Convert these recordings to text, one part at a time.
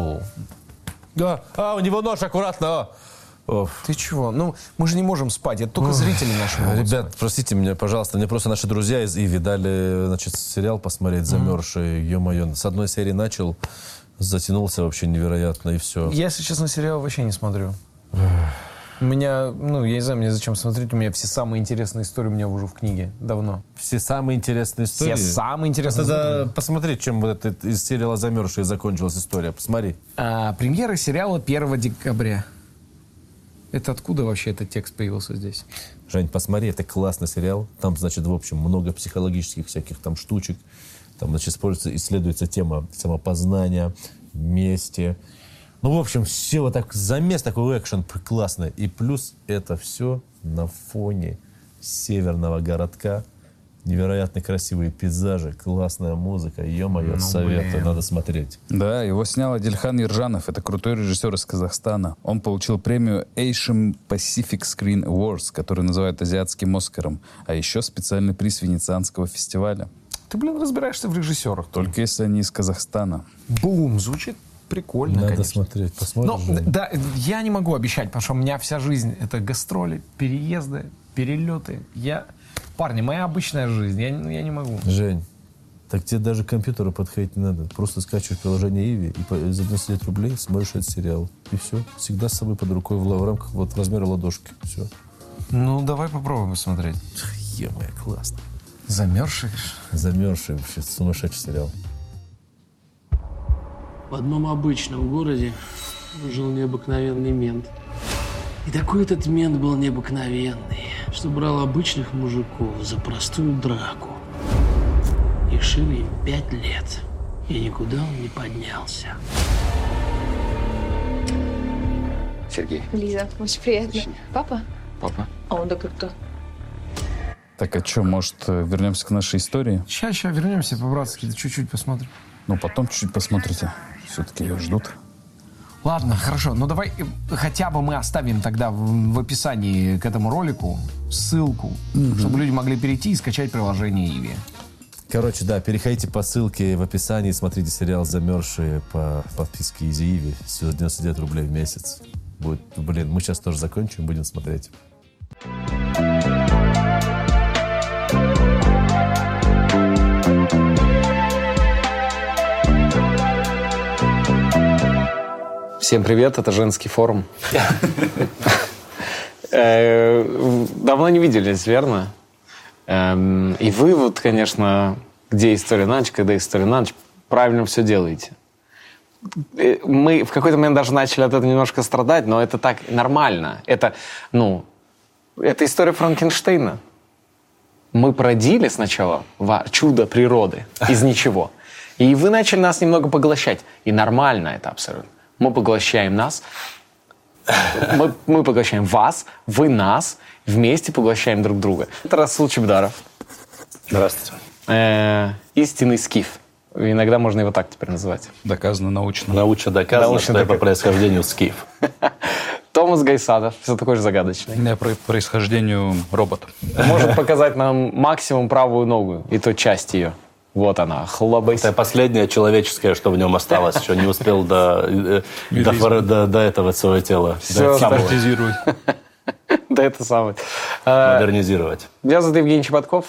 Расул. Да. А, у него нож аккуратно. а. Оф. Ты чего? Ну, мы же не можем спать. Это только зрители наши могут Ребят, спать. простите меня, пожалуйста, мне просто наши друзья из Иви дали, значит, сериал посмотреть «Замерзший», ё-моё. С одной серии начал, затянулся вообще невероятно, и все. Я, если честно, сериал вообще не смотрю. У меня, ну, я не знаю, мне зачем смотреть. У меня все самые интересные истории у меня уже в книге. Давно. Все самые интересные истории. Все самые интересные Тогда посмотри, чем вот этот из сериала «Замерзший» закончилась история. Посмотри. А, премьера сериала 1 декабря. Это откуда вообще этот текст появился здесь? Жень, посмотри, это классный сериал. Там, значит, в общем, много психологических всяких там штучек. Там, значит, используется, исследуется тема самопознания, мести. Ну, в общем, все вот так, замес такой экшен классный. И плюс это все на фоне северного городка. Невероятно красивые пейзажи, классная музыка. Ё-моё, советую, блин. надо смотреть. Да, его снял Адильхан Иржанов. Это крутой режиссер из Казахстана. Он получил премию Asian Pacific Screen Awards, который называют азиатским Оскаром. А еще специальный приз Венецианского фестиваля. Ты, блин, разбираешься в режиссерах. Только если они из Казахстана. Бум, звучит прикольно, Надо конечно. смотреть. Но, Посмотришь, Жень? да, я не могу обещать, потому что у меня вся жизнь это гастроли, переезды, перелеты. Я, парни, моя обычная жизнь, я, не- я не могу. Жень, так тебе даже к компьютеру подходить не надо. Просто скачиваешь приложение Иви и за 99 рублей смотришь этот сериал. И все. Всегда с собой под рукой в, в рамках вот размера ладошки. Все. Ну, давай попробуем посмотреть. Е-моя, классно. Замерзший? Замерзший вообще сумасшедший сериал. В одном обычном городе жил необыкновенный мент. И такой этот мент был необыкновенный, что брал обычных мужиков за простую драку. И шили им пять лет. И никуда он не поднялся. Сергей. Лиза, очень приятно. Папа? Папа. А он доктор кто? Так, а что, может, вернемся к нашей истории? Сейчас, сейчас вернемся по-братски, чуть-чуть посмотрим. Ну, потом чуть-чуть посмотрите. Все-таки ее ждут. Ладно, хорошо, ну давай э, хотя бы мы оставим тогда в, в описании к этому ролику ссылку, чтобы люди могли перейти и скачать приложение Иви. Короче, да, переходите по ссылке в описании, смотрите сериал «Замерзшие» по подписке Изи Иви. Всего 99 рублей в месяц. Будет, блин, мы сейчас тоже закончим, будем смотреть. Всем привет, это женский форум. Э, Давно не виделись, верно? Эм, И вы вот, конечно, где история на ночь, когда история на ночь, правильно все делаете. Э, Мы в какой-то момент даже начали от этого немножко страдать, но это так нормально. Это, ну, это история Франкенштейна. Мы продили сначала чудо природы из ничего. И вы начали нас немного поглощать. И нормально это абсолютно. Мы поглощаем нас, мы, мы поглощаем вас, вы нас, вместе поглощаем друг друга. Это Расул Чебдаров, Здравствуйте. э, истинный скиф. Иногда можно его так теперь называть. Доказано научно. Научно доказано, Научно что я по происхождению скиф. Томас Гайсадов, все такой же загадочный. Я по происхождению робот. Может показать нам максимум правую ногу, и то часть ее. Вот она, хлобысь. Это последнее человеческое, что в нем осталось. Еще не успел до, э, до, до- до этого свое тело Всё, до- да. Это самое. Э, модернизировать. Меня зовут Евгений Чеботков.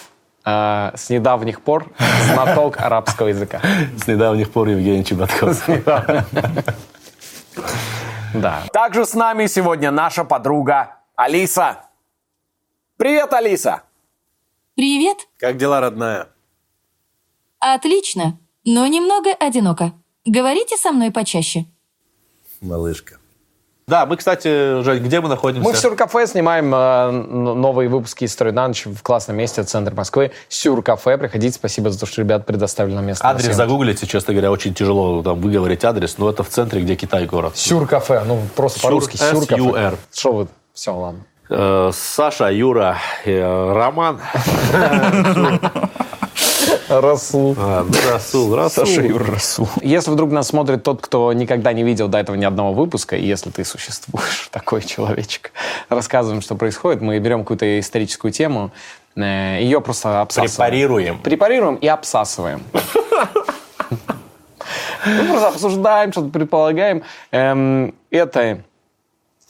Э, С недавних пор знаток арабского языка. С недавних пор Евгений Чеботков. Да. Также с нами сегодня наша подруга Алиса. Привет, Алиса! Привет. Как дела, родная? Отлично, но немного одиноко. Говорите со мной почаще. Малышка. Да, мы, кстати, Жень, где мы находимся? Мы в Сюркафе снимаем э, новые выпуски «Истории на ночь» в классном месте, центр Москвы. Сюркафе. Приходите. Спасибо за то, что ребят предоставили нам место. Адрес загуглите, честно говоря, очень тяжело там выговорить адрес, но это в центре, где Китай город. Сюркафе. Ну, просто Сюр- по-русски. Сюркафе. Что вы? Все, ладно. Э, Саша, Юра, э, Роман. Расул. А, ну, Расул, Расул. Саша Юр Расул. Если вдруг нас смотрит тот, кто никогда не видел до этого ни одного выпуска, и если ты существуешь, такой человечек, рассказываем, что происходит. Мы берем какую-то историческую тему, э, ее просто обсасываем. Препарируем. Препарируем и обсасываем. Мы просто обсуждаем, что-то предполагаем. Эм, это,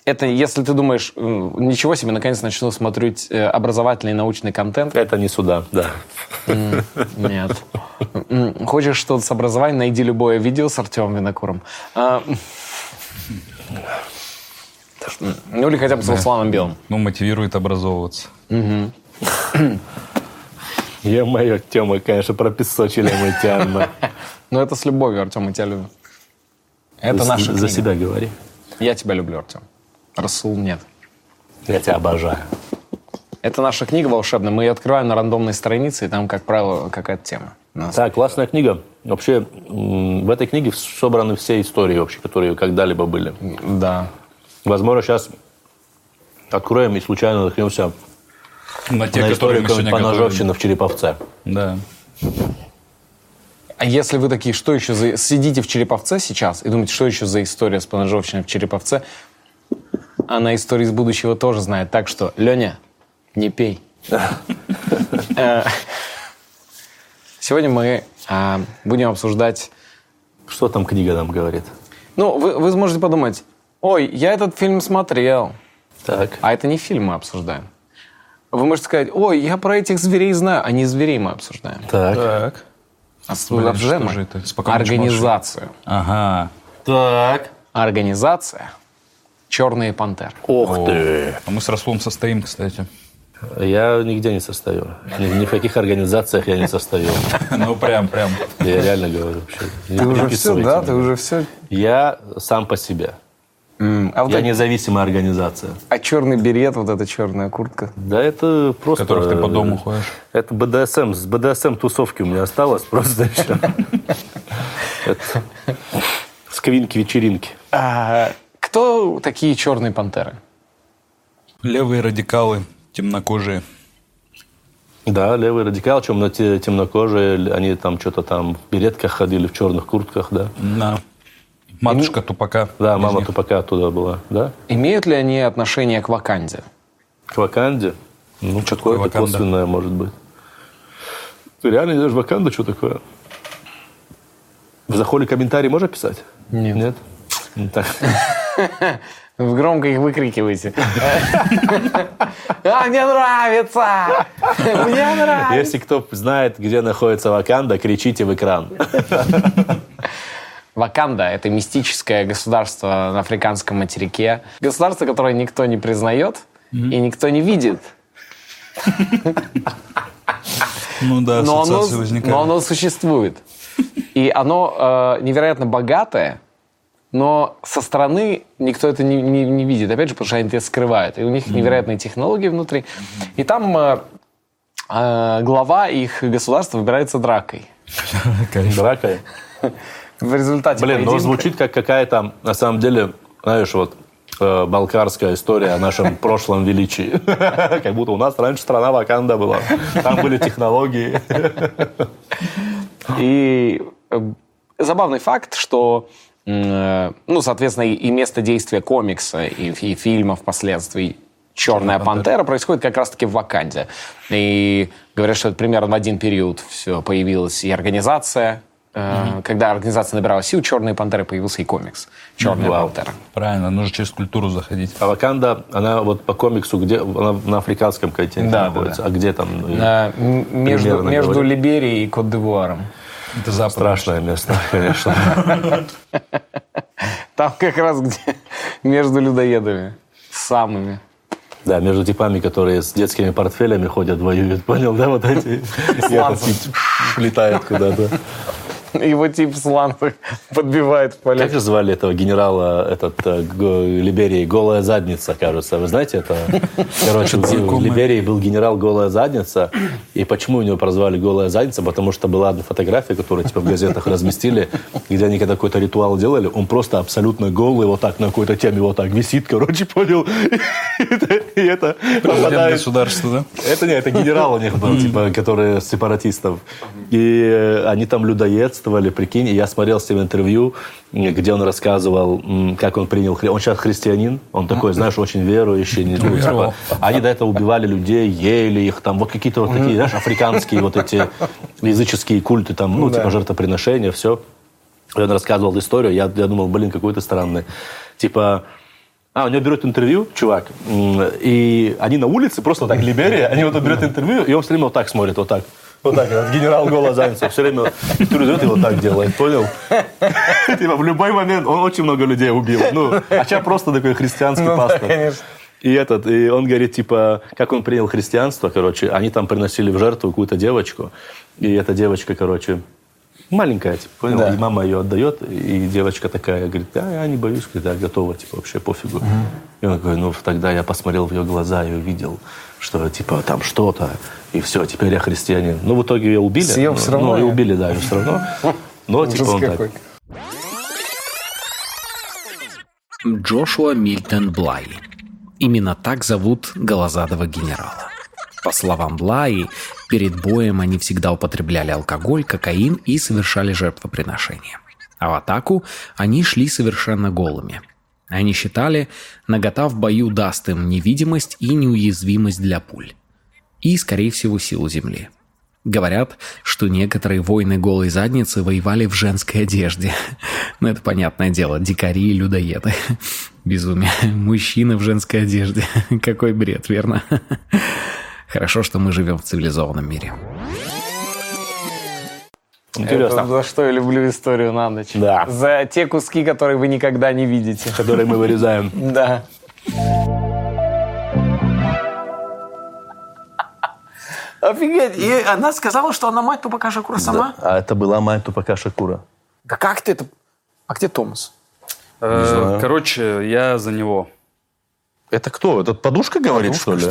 это, если ты думаешь, ничего себе, наконец начну смотреть э, образовательный и научный контент. Это не сюда, да. Нет. Хочешь что-то с образованием, найди любое видео с Артемом Винокуром. А, Ну или хотя бы с Русланом Белым. Ну, мотивирует образовываться. Е-мое, Тема, конечно, про Песочеля мы тянем. Но это с любовью, Артем, мы тебя любим. Это За- наша За себя говори. Я тебя люблю, Артем. Расул нет. Я тебя обожаю. Это наша книга волшебная. Мы ее открываем на рандомной странице, и там, как правило, какая-то тема. Нас- Да, классная книга. Вообще, в этой книге собраны все истории вообще, которые когда-либо были. Да. Возможно, сейчас откроем и случайно наткнемся На те, на которые историю поножовщины в Череповце. Да. А если вы такие, что еще за... Сидите в Череповце сейчас и думаете, что еще за история с поножовщиной в Череповце, она истории из будущего тоже знает. Так что, Леня, не пей. Э, Сегодня мы а, будем обсуждать... Что там книга нам говорит? Ну, вы, вы сможете подумать, ой, я этот фильм смотрел. Так. А это не фильм мы обсуждаем. Вы можете сказать, ой, я про этих зверей знаю, а не зверей мы обсуждаем. Так. Так. А Блин, обсуждаем что мы же это? Спокойно, организацию. Ага. Так. Организация «Черные пантеры». Ох ты. А мы с Расулом состоим, кстати. Я нигде не состою. Ни, ни в каких организациях я не состою. Ну, прям, прям. Я реально говорю вообще. Ты уже все, да? Ты уже все. Я сам по себе. А, вот Я это- независимая организация. а черный берет, вот эта черная куртка. Да это В просто... которых ты по дому ходишь. Это БДСМ. С БДСМ тусовки у меня осталось просто еще. Сквинки, вечеринки. А, кто такие черные пантеры? Левые радикалы, темнокожие. Да, левый радикал, чем на те- темнокожие, они там что-то там в беретках ходили, в черных куртках, да. Да. Матушка тупака. Да, мама них. тупака оттуда была, да. Имеют ли они отношение к Ваканде? К Ваканде. Ну, Что такое Ваканда? косвенное, может быть. Ты реально не знаешь Ваканда, что такое? В заходе комментарий можно писать? Нет. Нет? Ну. Вы громко их выкрикиваете. А, мне нравится! Мне нравится! Если кто знает, где находится Ваканда, кричите в экран. Ваканда — это мистическое государство на африканском материке. Государство, которое никто не признает и никто не видит. Ну да, но оно, но оно существует. И оно э, невероятно богатое, но со стороны никто это не, не- не видит. Опять же, потому что они это скрывают. И у них невероятные технологии внутри. И там э, э, глава их государства выбирается дракой. Дракой. В результате Блин, ну поединка- звучит как какая-то, на самом деле, знаешь, вот э, балкарская история о нашем прошлом величии. Как будто у нас раньше страна Ваканда была. Там были технологии. И э, забавный факт, что, ну, соответственно, и, место действия комикса и, и фильма впоследствии «Черная пантера» происходит как раз-таки в Ваканде. И говорят, что это примерно в один период все появилась и организация. Э, Когда организация набирала сил, «Черные пантеры» появился и комикс «Черная Вау. пантера». Правильно, нужно через культуру заходить. А Ваканда, она вот по комиксу, где она на африканском континенте Да, да, находится. да. А где там? Э, м- Между, Примерно между. Либерией и Кот-д'Ивуаром. Это запад. Страшное место, конечно. Там как раз где между людоедами. Самыми. Да, между типами, которые с детскими портфелями ходят, воюют, понял, да, вот эти? Летает куда-то. Его тип сланцах подбивает в поле. Как же звали этого генерала, этот, э, Либерии? Голая задница, кажется. Вы знаете это? Короче, в. Либерии был генерал Голая задница. И почему у него прозвали Голая задница? Потому что была одна фотография, которую типа в газетах разместили, где они когда какой-то ритуал делали, он просто абсолютно голый, вот так на какой-то теме вот так висит, короче, понял? И это- попадает государства, да? это не, это генерал у них был, типа, который сепаратистов. И э, они там людоедствовали, прикинь. И я смотрел с ним интервью, где он рассказывал, как он принял... хри- Он сейчас христианин, он такой, знаешь, очень верующий. не- ну, типа, они до этого убивали людей, ели их, там, вот какие-то вот такие, знаешь, африканские вот эти языческие культы, там, ну, типа, жертвоприношения, все. И он рассказывал историю, я, я думал, блин, какой то странный. Типа, а, у него берет интервью, чувак, и они на улице, просто так, Либерия, они вот берут интервью, и он все время вот так смотрит, вот так. Вот так, вот, генерал голос Зайцев. Все время идет и вот так делает, понял? Типа в любой момент, он очень много людей убил. Ну, а сейчас просто такой христианский пастор. И этот, и он говорит, типа, как он принял христианство, короче, они там приносили в жертву какую-то девочку, и эта девочка, короче, маленькая, типа, понял? Да. И мама ее отдает, и девочка такая говорит, да, я не боюсь, говорит, я готова, типа, вообще пофигу. И он такой, ну, тогда я посмотрел в ее глаза и увидел, что, типа, там что-то, и все, теперь я христианин. Ну, в итоге ее убили. Съел ну, всё равно, Ну, и убили, да, ее все равно. Но, типа, он так. Джошуа Мильтон Блай. Именно так зовут голозадого генерала. По словам Блаи, перед боем они всегда употребляли алкоголь, кокаин и совершали жертвоприношения. А в атаку они шли совершенно голыми. Они считали, нагота в бою даст им невидимость и неуязвимость для пуль. И, скорее всего, силу земли. Говорят, что некоторые воины голой задницы воевали в женской одежде. Ну, это понятное дело, дикари и людоеды. Безумие. Мужчины в женской одежде. Какой бред, верно? Хорошо, что мы живем в цивилизованном мире. Интересно. Это за что я люблю историю на ночь. Да. За те куски, которые вы никогда не видите. Которые мы вырезаем. Да. Офигеть. И она сказала, что она мать Тупака Шакура сама? А это была мать Тупака Шакура. Да как ты это... А где Томас? Э, знаю. Короче, я за него. Это кто? Это подушка говорит, что ли?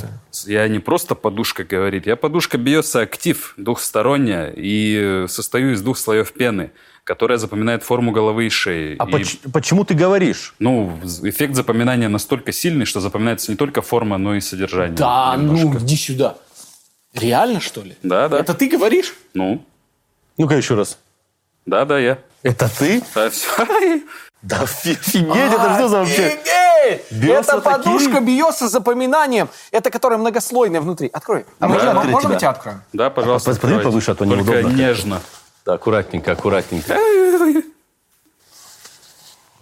Я не просто подушка говорит, я подушка Биоса актив двухсторонняя и состою из двух слоев пены, которая запоминает форму головы и шеи. А И, поч- почему ты говоришь? Ну, эффект запоминания настолько сильный, что запоминается не только форма, но и содержание. Да, ну, немножко. иди сюда. Реально, что ли? Да, да. Это ты говоришь? Ну, Ну-ка еще раз. да, да, я. Это ты? Да, все. Да офигеть, это что за вообще? Офигеть! Биоса Это подушка такие? Биоса с запоминанием. Это которая многослойная внутри. Открой. А Можно можно, открыть можно мы тебя? тебя откроем? Да, пожалуйста. посмотри открывайте. повыше, а то Только неудобно. нежно. Да, аккуратненько, аккуратненько.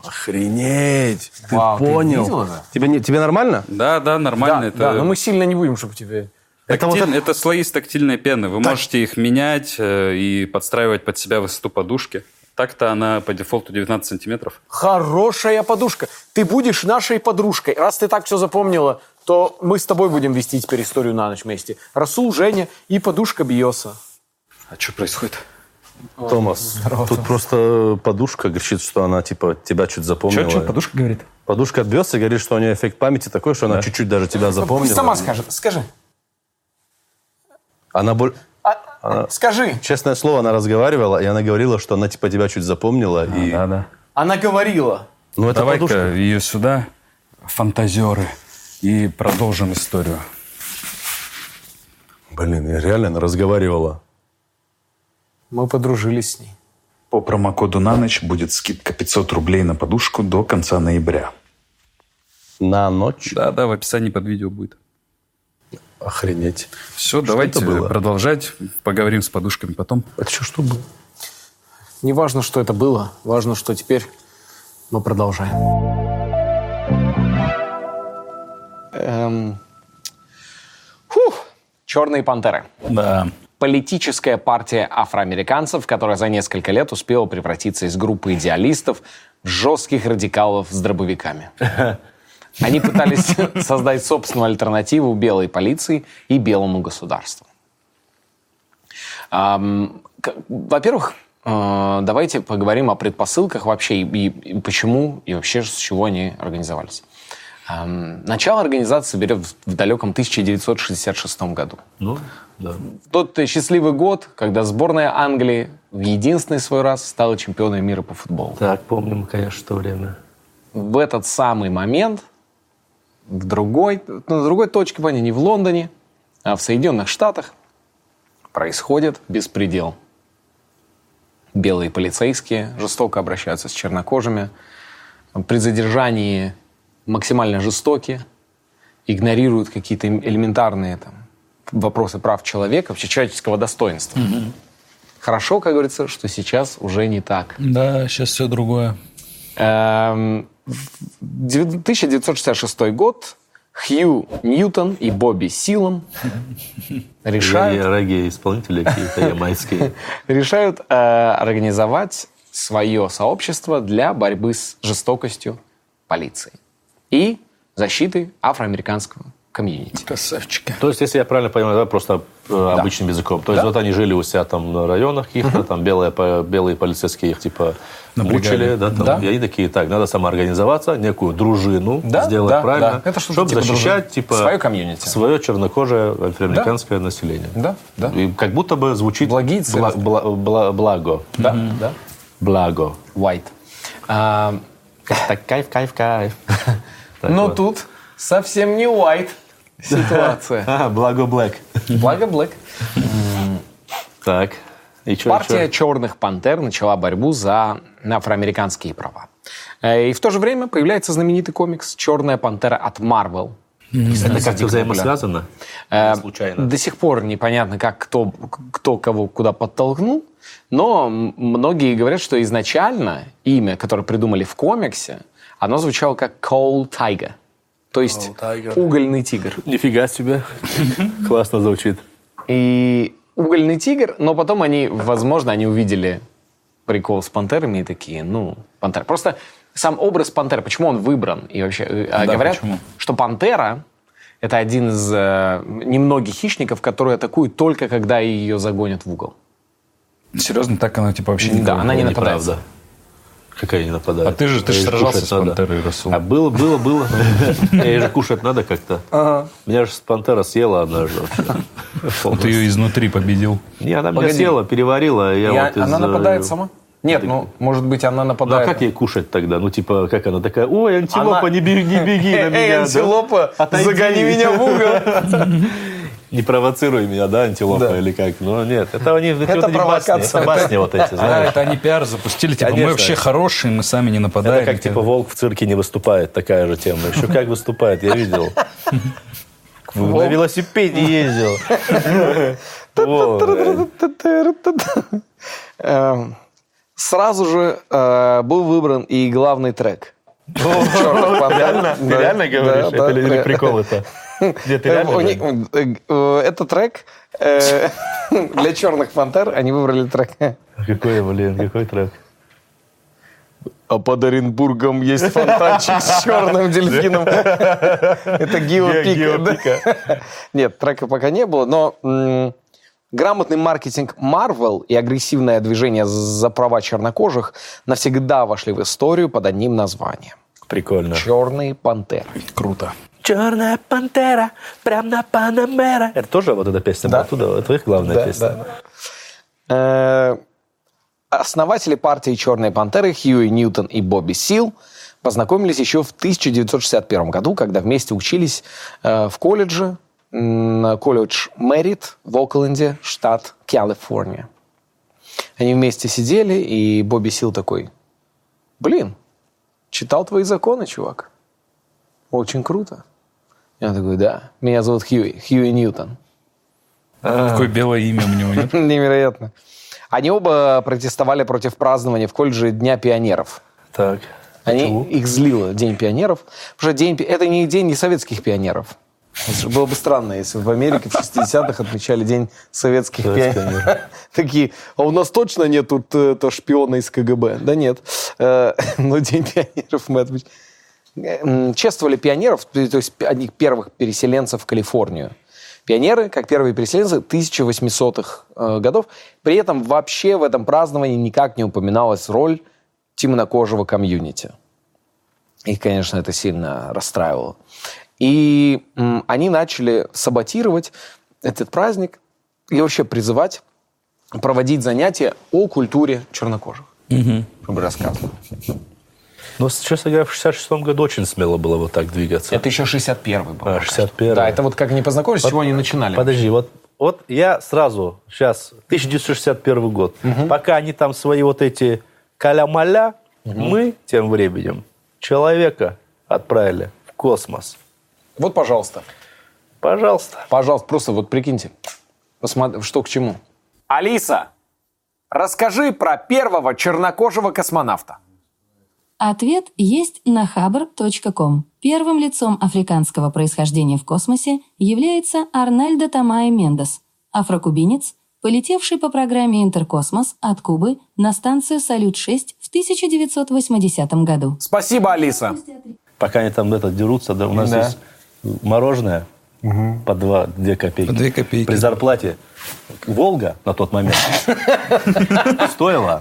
Охренеть. Ты Вау, ты понял? видел это? Тебе, не- тебе нормально? Да, да, нормально. Да, это, да, но мы сильно не будем, чтобы тебе... Это вот тактиль- это слои из тактильной пены. Вы можете их менять э, и подстраивать под себя высоту подушки. Так-то она по дефолту 19 сантиметров. Хорошая подушка. Ты будешь нашей подружкой. Раз ты так все запомнила, то мы с тобой будем вести теперь историю на ночь вместе. Расул, Женя и подушка Биоса. А что происходит? Томас, тут просто подушка говорит, что она типа тебя чуть запомнила. Что, подушка говорит? Подушка отбьется и говорит, что у нее эффект памяти такой, что она чуть-чуть даже тебя запомнила. Пусть сама скажет. Скажи. Она боль... А, Скажи. Честное слово, она разговаривала, и она говорила, что она типа тебя чуть запомнила. и... Да, да. Она говорила. Ну, это Давай-ка подушка. ее сюда, фантазеры, и продолжим историю. Блин, я реально она разговаривала. Мы подружились с ней. По промокоду на ночь будет скидка 500 рублей на подушку до конца ноября. На ночь? Да, да, в описании под видео будет. Охренеть. Все, давайте это было? продолжать. Поговорим с подушками потом. Это что, что было? Не важно, что это было. Важно, что теперь мы продолжаем. Эм. Фух. Черные пантеры. Да. Политическая партия афроамериканцев, которая за несколько лет успела превратиться из группы идеалистов в жестких радикалов с дробовиками. Они пытались создать собственную альтернативу белой полиции и белому государству. Во-первых, э, давайте поговорим о предпосылках вообще и, и почему, и вообще с чего они организовались. Начало организации берет в- в далеком 1966 году. Ну, да. Тот счастливый год, когда сборная Англии в единственный свой раз стала чемпионом мира по футболу. Так, помним, конечно, то время. В этот самый момент в другой, ну, на другой точке планеты, не в Лондоне, а в Соединенных Штатах происходит беспредел. Белые полицейские жестоко обращаются с чернокожими. При задержании максимально жестоки, игнорируют какие-то элементарные там, вопросы прав человека, вообще человеческого достоинства. Хорошо, как говорится, что сейчас уже не так. Да, сейчас все другое. Эм, 1966 год Хью Ньютон и Бобби Силом решают, Регги-исполнители какие-то ямайские. решают э, организовать свое сообщество для борьбы с жестокостью полиции и защиты афроамериканского комьюнити. Красавчика. То есть, если я правильно понимаю, да, просто э, обычным языком. То есть, вот они жили у себя там на районах каких-то, там белые, белые полицейские их типа мучили, да, там, Да. и они такие, так, надо самоорганизоваться, некую дружину Да, сделать, да, правильно? да. Это что-то чтобы типа защищать, дружины. типа, Свое комьюнити. свое чернокожее афроамериканское население. Да, да. И как будто бы звучит Благие бла- бла- бла- благо. Да, да. Благо. White. А, Так, кайф, кайф, кайф. Но вот. тут совсем не white ситуация. А, благо Блэк. Благо Блэк. Так. И чё, Партия чё? черных пантер начала борьбу за афроамериканские права. Э, И в то же время появляется знаменитый комикс «Черная пантера» от Марвел. Это как-то взаимосвязано? Э, Случайно. До сих пор непонятно, как кто, кто кого куда подтолкнул, но многие говорят, что изначально имя, которое придумали в комиксе, оно звучало как Coal Tiger, то есть угольный тигр. Нифига себе. Классно звучит. И угольный тигр, но потом они, возможно, они увидели прикол с пантерами и такие, ну, пантера. Просто сам образ пантеры, почему он выбран? И вообще э, а Да, говорят, почему? что пантера это один из э, немногих хищников, которые атакуют только когда ее загонят в угол. Серьезно, так она типа вообще не Да, она не нападает. Какая не нападает? А ты же- ты же Ей сражался с пантерой, Расул. А было, было, было. Ей же кушать надо как-то. Меня же пантера съела однажды вообще. Ты ее изнутри победил. Не, она меня съела, переварила. и Я И вот из, она э, нападает сама? Нет, ну, может быть, она Ну, а нападает. как ей кушать тогда? Ну, типа, как она такая, ой, антилопа, Она- не беги, не беги на Эй, меня. да? антилопа, загони меня в угол. Не провоцируй меня, да, антилопа или как? Ну, нет, это они, это, эти провокация. басни, это басни вот эти, А, знаешь. это они пиар запустили, типа, мы Конечно. вообще хорошие, мы сами не нападаем. Это как типа волк в цирке не выступает, такая же тема. Еще как выступает, я видел. На велосипеде ездил. Эм, Сразу же э, был выбран и главный трек. Реально? Ты Да, реально говоришь? да, да, Это или да. прикол это? Ты Э, э, Это трек э, для черных пантер. Они выбрали трек. Какой, блин, какой трек? А под Оренбургом есть фонтанчик с черным дельфином. Это Геопика. Нет, трека пока не было, но грамотный маркетинг Marvel и агрессивное движение за права чернокожих навсегда вошли в историю под одним названием. Прикольно. Черные пантеры. Круто. Черная пантера, прям на Панамера. Это тоже вот эта песня была оттуда? Это их главная Да, песня? Э, Основатели партии «Черные пантеры» Хьюи Ньютон и Бобби Сил познакомились еще в 1961 году, когда вместе учились э, в колледже, колледж Мэрит в Окленде, штат Калифорния. Они вместе сидели, и Бобби Сил такой, блин, читал твои законы, чувак. Очень круто. Я такой, да, меня зовут Хьюи, Хьюи Ньютон. Какое белое имя у него, нет? Невероятно. Они оба протестовали против празднования в колледже Дня пионеров. Так. Они, их злило День пионеров. Потому что день, это не день не советских пионеров. Было бы странно, если бы в Америке в 60-х отмечали День советских пионеров. Такие, а у нас точно нет тут то шпиона из КГБ? Да нет. Э, Но День пионеров мы отмечаем. Чествовали пионеров, то есть одних первых переселенцев в Калифорнию. Пионеры, как первые переселенцы 1800-х э, годов. При этом вообще в этом праздновании никак не упоминалась роль темнокожего комьюнити. Их, конечно, это сильно расстраивало. И они начали саботировать этот праздник и вообще призывать проводить занятия о культуре чернокожих. Чтобы рассказывать. Но, честно говоря, в 66 году очень смело было вот так двигаться. Это еще 61-й был. А, 61 Да, это вот как они познакомились, с чего они начинали. Подожди, вот, вот я сразу, сейчас, 1961 год, пока они там свои вот эти каля-маля, мы тем временем человека отправили в космос. Вот, пожалуйста. Пожалуйста. Пожалуйста, просто вот прикиньте, посмотри, что к чему. Алиса, Расскажи про первого чернокожего космонавта. Ответ есть на хабр.ком. Первым лицом африканского происхождения в космосе является Арнальдо Тамае Мендес, афрокубинец, полетевший по программе «Интеркосмос» от Кубы на станцию «Салют-6» в 1980 году. Спасибо, Алиса. Пока они там это дерутся, да, у нас Да. здесь мороженое по 2, 2 копейки. По две копейки. При зарплате Волга на тот момент стоила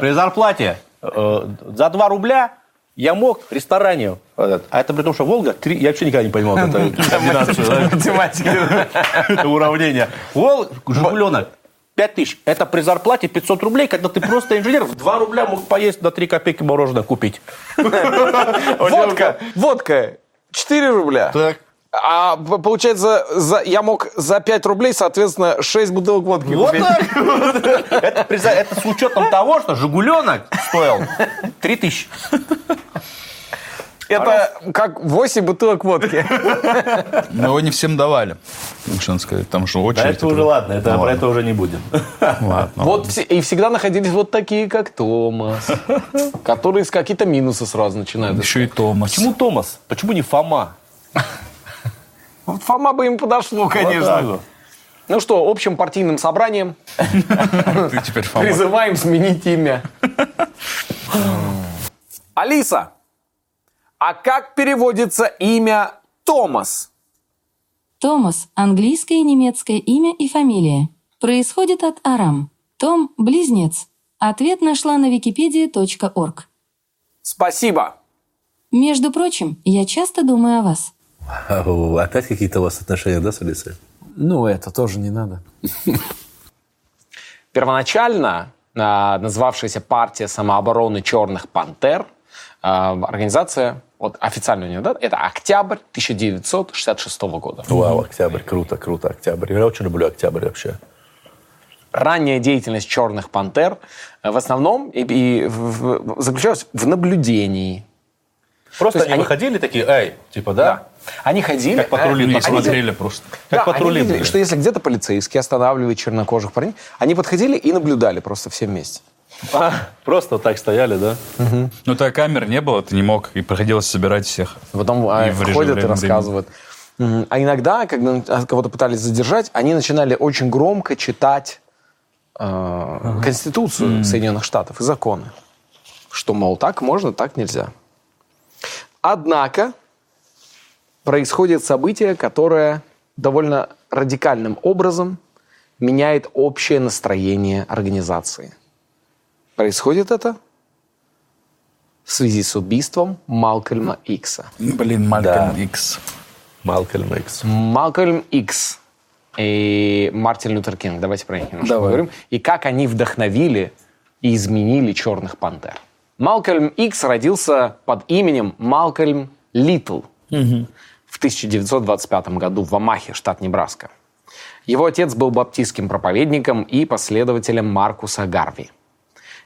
при зарплате э, за 2 рубля я мог в ресторане, а это при том, что Волга, три- я вообще никогда не понимал да, Математика. это уравнение. Волга, Жигуленок, 5 тысяч. Это при зарплате 500 рублей, когда ты просто инженер, в 2 рубля мог поесть на 3 копейки мороженое купить. Водка. Водка. 4 рубля. Так. А получается, за, я мог за 5 рублей, соответственно, 6 бутылок водки Вот купить. так. Это, с учетом того, что Жигуленок стоил 3 тысячи. Это как 8 бутылок водки. Но его не всем давали. Надо сказать, там же Да очередь. это уже ладно, это, про это уже не будем. Ладно. Вот и всегда находились вот такие, как Томас, которые с какие-то минусы сразу начинают. Еще и Томас. Почему Томас? Почему не Фома? Фома бы им подошло, конечно. Ну что, общим партийным собранием Ты теперь Фома. призываем сменить имя. Алиса, а как переводится имя Томас? Томас – английское и немецкое имя и фамилия. Происходит от Арам. Том – близнец. Ответ нашла на wikipedia.org. Спасибо. Между прочим, я часто думаю о вас. Опять какие-то у вас отношения, да, с Алисой? Ну, это тоже не надо. Первоначально а, называвшаяся партия самообороны черных пантер, организация, вот официально у нее, да, это октябрь 1966 года. Вау, октябрь, круто, круто, октябрь. Я очень люблю октябрь вообще. Ранняя деятельность черных пантер в основном и, и в- в- заключалась в наблюдении. Просто они, они- выходили такие, эй, типа, да? Они ходили... Как патрули э, Не Они просто. Как Да, патрули они видели, были. что если где-то полицейские останавливают чернокожих парней, они подходили и наблюдали просто все вместе. Просто вот так стояли, да? Ну, так камер не было, ты не мог, и приходилось собирать всех. Потом И режим ходят и времени. рассказывают. М, А иногда, когда кого-то пытались задержать, они начинали очень громко читать э, Конституцию Соединенных Штатов и законы. Что, мол, так можно, так нельзя. Однако происходит событие, которое довольно радикальным образом меняет общее настроение организации. Происходит это в связи с убийством Малкольма Икса. Блин, Малькольм Икс. Малкольм Икс. Малкольм Икс и Мартин Лютер Кинг. Давайте про них немножко Давай. поговорим. И как они вдохновили и изменили черных пантер. Малкольм Икс родился под именем Малкольм Литл в 1925 году в Амахе, штат Небраска. Его отец был баптистским проповедником и последователем Маркуса Гарви.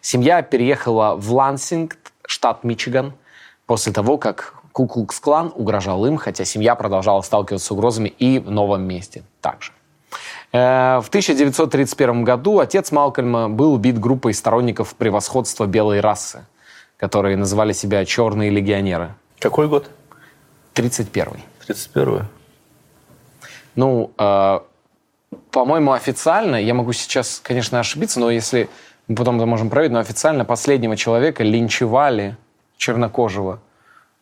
Семья переехала в Лансинг, штат Мичиган, после того, как Куклукс-клан угрожал им, хотя семья продолжала сталкиваться с угрозами и в новом месте также. Э, В 1931 году отец Малкольма был убит группой сторонников превосходства белой расы, которые называли себя «черные легионеры». Какой год? 31 31 Ну, э, по-моему, официально, я могу сейчас, конечно, ошибиться, но если мы потом это можем проверить, но официально последнего человека линчевали чернокожего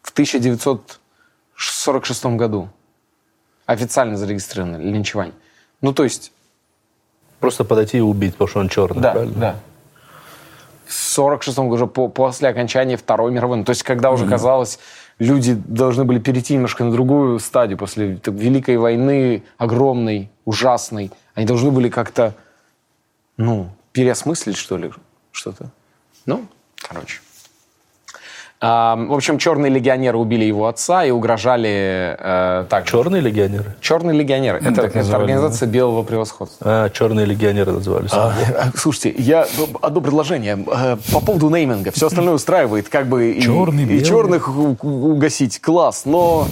в 1946 году. Официально зарегистрировано линчевание. Ну, то есть, Просто подойти и убить, потому что он черный, да, правильно? да. В 46 году, уже по- после окончания Второй мировой войны. То есть, когда уже казалось, люди должны были перейти немножко на другую стадию после Великой войны, огромной, ужасной. Они должны были как-то, ну, переосмыслить, что ли, что-то. Ну, короче. А, в общем, черные легионеры убили его отца и угрожали э, также. Черные легионеры? Черные легионеры. Это, так это называли, организация белого превосходства. А, черные легионеры назывались. Э, Слушайте, я одно предложение э, по поводу нейминга. Все остальное устраивает, как бы и, Черный, и белый. черных угасить, класс, но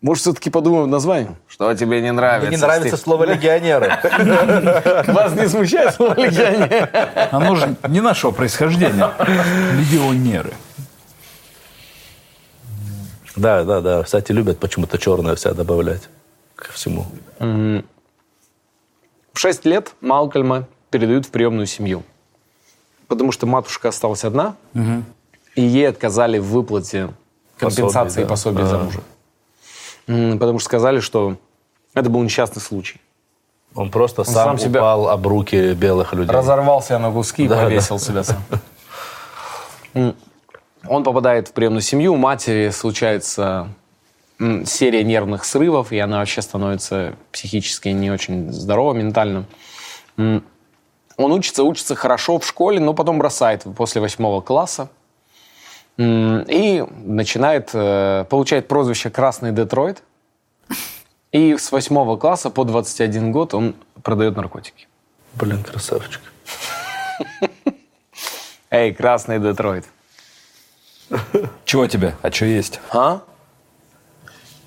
Может, все-таки подумаем название? Что тебе не нравится? Мне не нравится Стив? слово легионеры. Вас не смущает слово легионер? Оно же не нашего происхождения. Легионеры. Да, да, да. Кстати, любят почему-то черное вся добавлять ко всему. В 6 лет Малкольма передают в приемную семью. Потому что матушка осталась одна, и ей отказали в выплате компенсации пособия за А. мужа. Потому что сказали, что это был несчастный случай. Он просто сам сам себя- упал об руки белых людей. Разорвал себя на куски и Да, повесил себя сам. Он попадает в приемную семью, у матери случается серия нервных срывов, и она вообще становится психически не очень здорова ментально. Он учится, учится хорошо в школе, но потом бросает после восьмого класса. И начинает, э, получает прозвище «Красный Детройт». И с восьмого класса по 21 год он продает наркотики. Блин, красавчик. Эй, красный Детройт. Чего тебе? А что есть? А?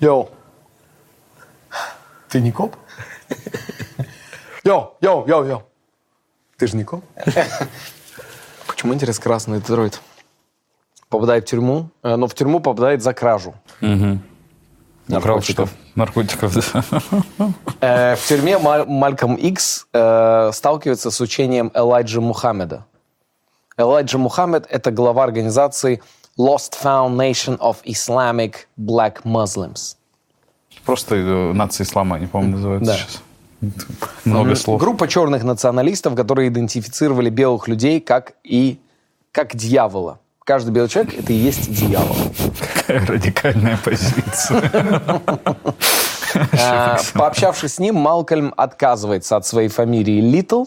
Йоу. Ты не коп? Йоу, йоу, йоу, йоу. Ты же не коп? Почему интересно красный Детройт? Попадает в тюрьму, э, но в тюрьму попадает за кражу. Наркотиков. Наркотиков, да. Э, В тюрьме Маль- Мальком Икс э, сталкивается с учением Элайджа Мухаммеда. Элайджа Мухаммед – это глава организации Lost Foundation of Islamic Black Muslims. Просто нация ислама, они, по-моему, называются Да. сейчас. Много слов. Группа черных националистов, которые идентифицировали белых людей как и как дьявола. Каждый белый человек – это и есть дьявол. Какая радикальная позиция. А, Пообщавшись с ним, Малкольм отказывается от своей фамилии Литл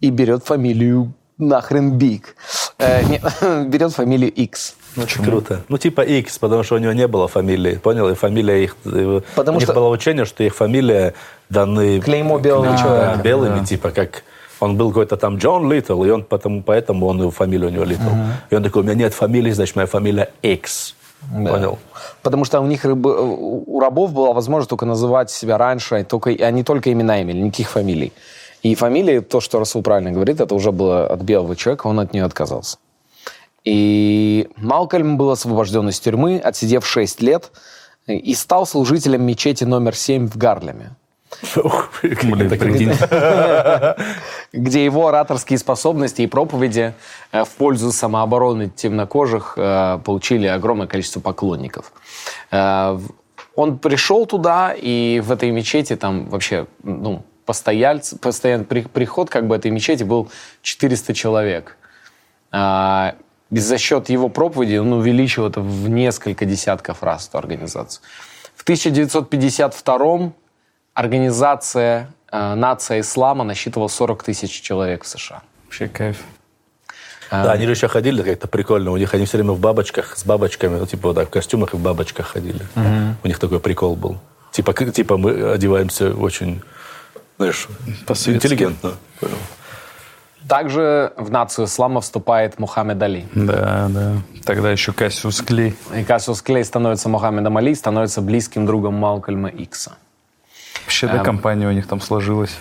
и берет фамилию нахрен Биг. Э, берет фамилию Икс. Очень круто. Ну, типа X, потому что у него не было фамилии, понял? И фамилия их... э, Потому у них что- было учение, что их фамилия даны... Клеймо белого Да, человека. белыми, типа, как... Он был какой-то там Джон Литл, и он потому, поэтому он и фамилия у него Литл. И он такой, у меня нет фамилии, значит, моя фамилия X. Понял? Потому что у них рыбы- у рабов была возможность только называть себя раньше, только, а не только имена имели, никаких фамилий. И фамилии, то, что Расул правильно говорит, это уже было от белого человека, он от нее отказался. И Малкольм был освобожден из тюрьмы, отсидев 6 лет, и стал служителем мечети номер 7 в Гарлеме, Где его ораторские способности и проповеди э, в пользу самообороны темнокожих э, получили огромное количество поклонников. Э, Он пришел туда, и в этой мечети там вообще, ну, постояльцы, постоянный при- приход как бы этой мечети был 400 человек. А, и за счет его проповеди он увеличил это в несколько десятков раз, эту организацию. В 1952 организация э, «Нация ислама» насчитывала 40 тысяч человек в США. Вообще кайф. Да, они же еще ходили как-то прикольно. У них они все время в бабочках, с бабочками, ну, типа вот так, в костюмах и в бабочках ходили. У них такой прикол был. Типа, как- типа мы одеваемся очень, знаешь, интеллигентно. Также в «Нацию ислама» вступает Мухаммед Али. Да, да. Тогда еще Кассиус Клей. И Кассиус Клей становится Мухаммедом Али, становится близким другом Малкольма Икса. Вообще, да, компания у них там сложилась.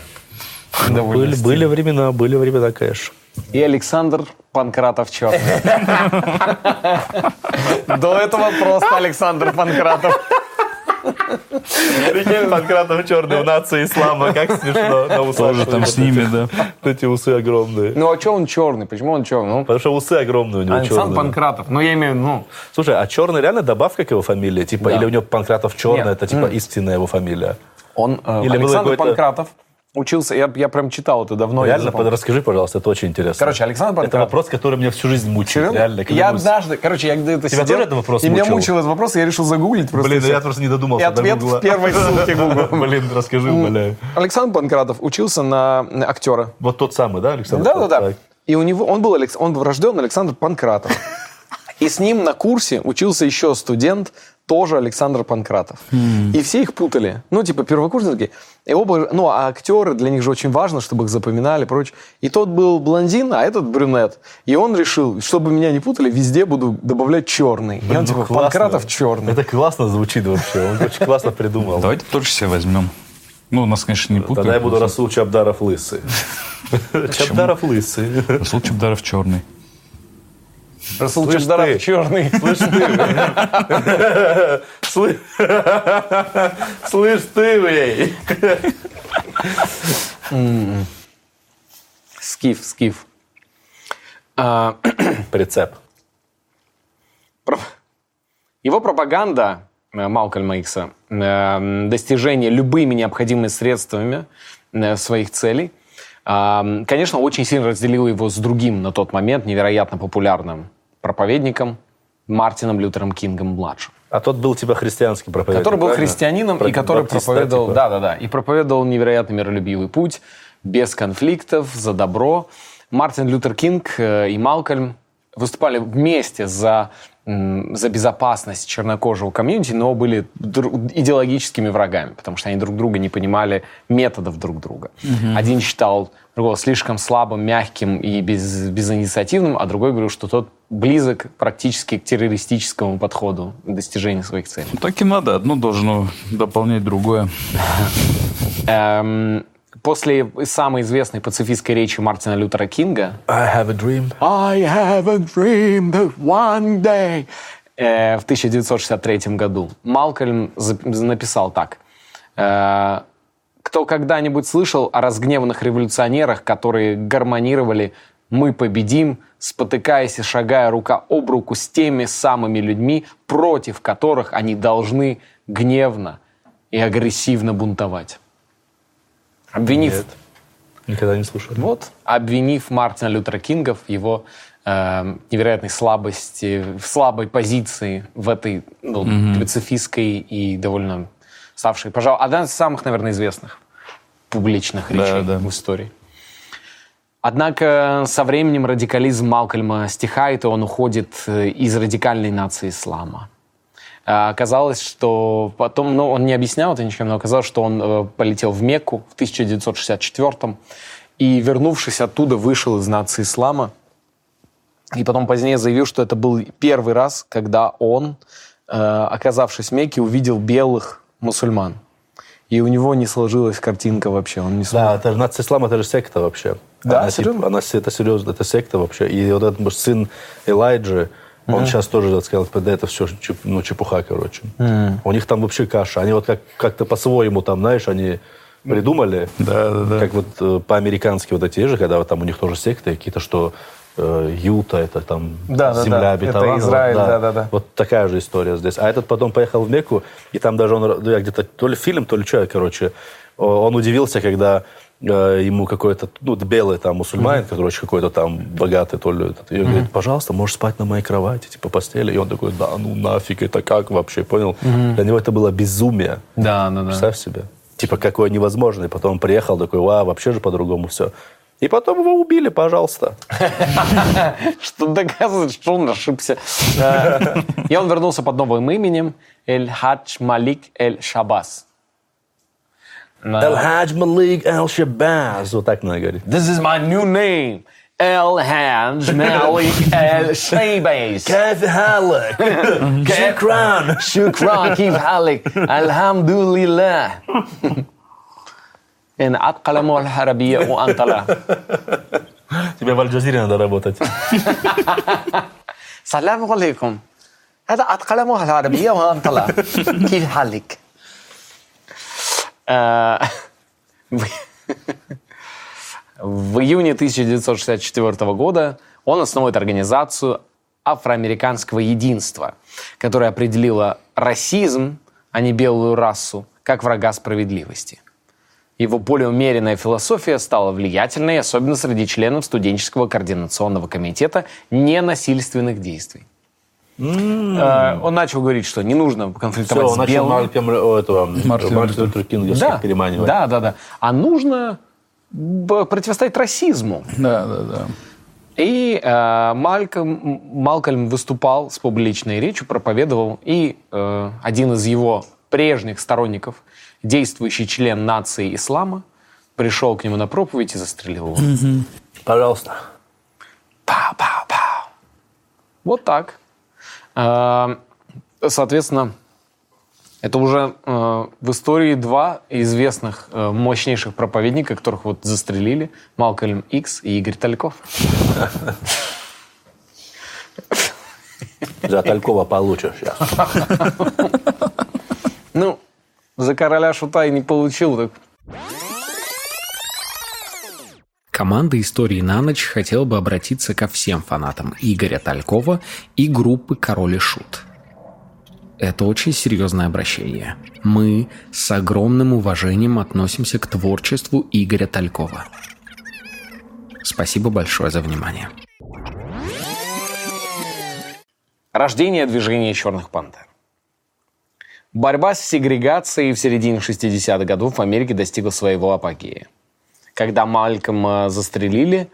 Были, были времена, были времена, конечно. И Александр Панкратов Черный. До этого просто Александр Панкратов. Прикинь, Панкратов черный в нации ислама, как смешно. Тоже там с ними, да. Эти усы огромные. Ну а что он черный? Почему он черный? Ну, Потому что усы огромные у него Александр черные. Панкратов. Ну, я имею в виду, ну, Слушай, а черный реально добавка к его фамилии? Типа, или у него Панкратов черный, это типа истинная его фамилия? Он, э, Или Александр Панкратов учился, я, я прям читал это давно. реально, под- расскажи, пожалуйста, это очень интересно. Короче, Александр Это Панкратов. вопрос, который меня всю жизнь мучает. Реально. когда Я однажды, короче, я где-то Тебя сидел, тоже этот вопрос и меня мучил? мучил этот вопрос, и я решил загуглить просто. Блин, всё. я просто не додумался И ответ в первой ссылке Гугла. Блин, расскажи, умоляю. Александр Панкратов учился на актера. Вот тот самый, да, Александр? Да, да, да. И у него, он был, он врожден Александр Панкратов. И с ним на курсе учился еще студент тоже Александр Панкратов. И все их путали. Ну, типа, первокурсники. И оба, ну, а актеры, для них же очень важно, чтобы их запоминали и прочее. И тот был блондин, а этот брюнет. И он решил, чтобы меня не путали, везде буду добавлять черный. И он, Ну, типа, классно. Панкратов черный. Это классно звучит вообще. Он очень классно придумал. Давайте тоже себе возьмем. Ну, нас, конечно, не путают. Тогда я буду Расул Чабдаров лысый. Чабдаров лысый. Расул Чебдаров черный. Расул Слышь Чебдаров ты. черный. Слышь ты, Слы- Слышь ты, блядь. Скиф, скиф. А, Прицеп. Его пропаганда э, Малкольма Икса, э, достижение любыми необходимыми средствами э, своих целей, конечно, очень сильно разделила его с другим на тот момент невероятно популярным проповедником Мартином Лютером Кингом-младшим. А тот был типа христианский проповедник, Который был правильно? христианином Про- и который баптист, проповедовал, типа? да, да, да, и проповедовал невероятно миролюбивый путь, без конфликтов, за добро. Мартин Лютер Кинг э, и Малкольм выступали вместе за, за безопасность чернокожего комьюнити, но были идеологическими врагами, потому что они друг друга не понимали методов друг друга. Один считал другого слишком слабым, мягким и без, безинициативным, а другой говорил, что тот близок практически к террористическому подходу к достижению своих целей. Ну, так и надо. Одно должно дополнять другое. Эм, после самой известной пацифистской речи Мартина Лютера Кинга I have a dream. I have a dream that one day э, в 1963 году Малкольм за- написал так. Кто когда-нибудь слышал о разгневанных революционерах, которые гармонировали «Мы победим», спотыкаясь и шагая рука об руку с теми самыми людьми, против которых они должны гневно и агрессивно бунтовать? Обвинив Нет. Никогда не слушал. вот, обвинив Мартина Лютера Кинга в его э, невероятной слабости, в слабой позиции в этой ну, пацифистской и довольно ставшей, пожалуй, одна из самых, наверное, известных публичных речей да. в истории. Однако со временем радикализм Малкольма стихает, и он уходит э, из радикальной нации ислама. А, Оказалось, что потом, ну, он не объяснял это ничем, но оказалось, что он э, полетел в Мекку в 1964 и, вернувшись оттуда, вышел из нации ислама. И потом позднее заявил, что это был первый раз, когда он, э, оказавшись в Мекке, увидел белых мусульман. И у него не сложилась картинка вообще. Он не смог Да, это же нация ислама, это же секта вообще. Да, она, серьезно? типа, она, это серьезно, это секта вообще. И вот этот может, сын Элайджи, он сейчас тоже так сказал, типа, да это все ну, чепуха, короче. У них там вообще каша. Они вот как, как-то по-своему там, знаешь, они придумали. Да, да, да. Как вот э, по-американски вот эти же, когда вот там у них тоже секты какие-то, что Юта это там Да, да, земля да. обетованная. Это Израиль, Вот, да, да, да. Вот такая же история здесь. А этот потом поехал в Мекку, и там даже он, ну, я где-то, то ли фильм, то ли что, короче, он удивился, когда э, ему какой-то, ну, белый там мусульманин, короче, какой-то там богатый, то ли, этот, и он говорит, пожалуйста, можешь спать на моей кровати, типа, постели. И он такой, да, ну нафиг, это как вообще, понял? Для него это было безумие. Да, да, да. Представь себе. Типа, какое невозможное. Потом он приехал такой, вау, вообще же по-другому все. И потом его убили, пожалуйста. Что доказывает, что он ошибся. Э, и он вернулся под новым именем Эль-Хадж Малик Эль-Шабас. Эль-Хадж Малик Эль-Шабас. Вот так надо говорить. This is my new name. Эль-Хадж Малик Эль-Шабас. Кайф Халик. Шукран. Шукран Кайф Халик. Альхамдулилля لله إن أتقلم الحربية وأنت لا Тебе в Аль-Джазире надо работать. السلام عليكم هذا أتقلم العربية وأنت لا كيف حالك آه، В июне 1964 года он основывает организацию афроамериканского единства, которая определила расизм, а не белую расу, как врага справедливости. его более умеренная философия стала влиятельной, особенно среди членов студенческого координационного комитета ненасильственных действий. Э, Он начал говорить, что не нужно Все, конфликтовать он с начал белыми. Мальком, о, этого, Мартина Мартина Лютера Кинга Да, переманивать. да, да, да. А нужно противостоять расизму. Да, да, да. И э, Малькольм, Малкольм выступал с публичной речью, проповедовал, и э, один из его прежних сторонников, действующий член нации ислама, пришел к нему на проповедь и застрелил его. Пожалуйста. Пау-пау-пау. Вот так. Э, Соответственно, это уже э, в истории два известных э, мощнейших проповедника, которых вот застрелили. Малкольм Икс и Игорь Тальков. За Талькова получишь сейчас. Ну, за короля шута и не получил, так Команда «Истории на ночь» хотела бы обратиться ко всем фанатам Игоря Талькова и группы «Король и Шут». Это очень серьезное обращение. Мы с огромным уважением относимся к творчеству Игоря Талькова. Спасибо большое за внимание. Рождение движения «Черных пантер». Борьба с сегрегацией в середине 60-х годов в Америке достигла своего апогея. Когда Малькома застрелили,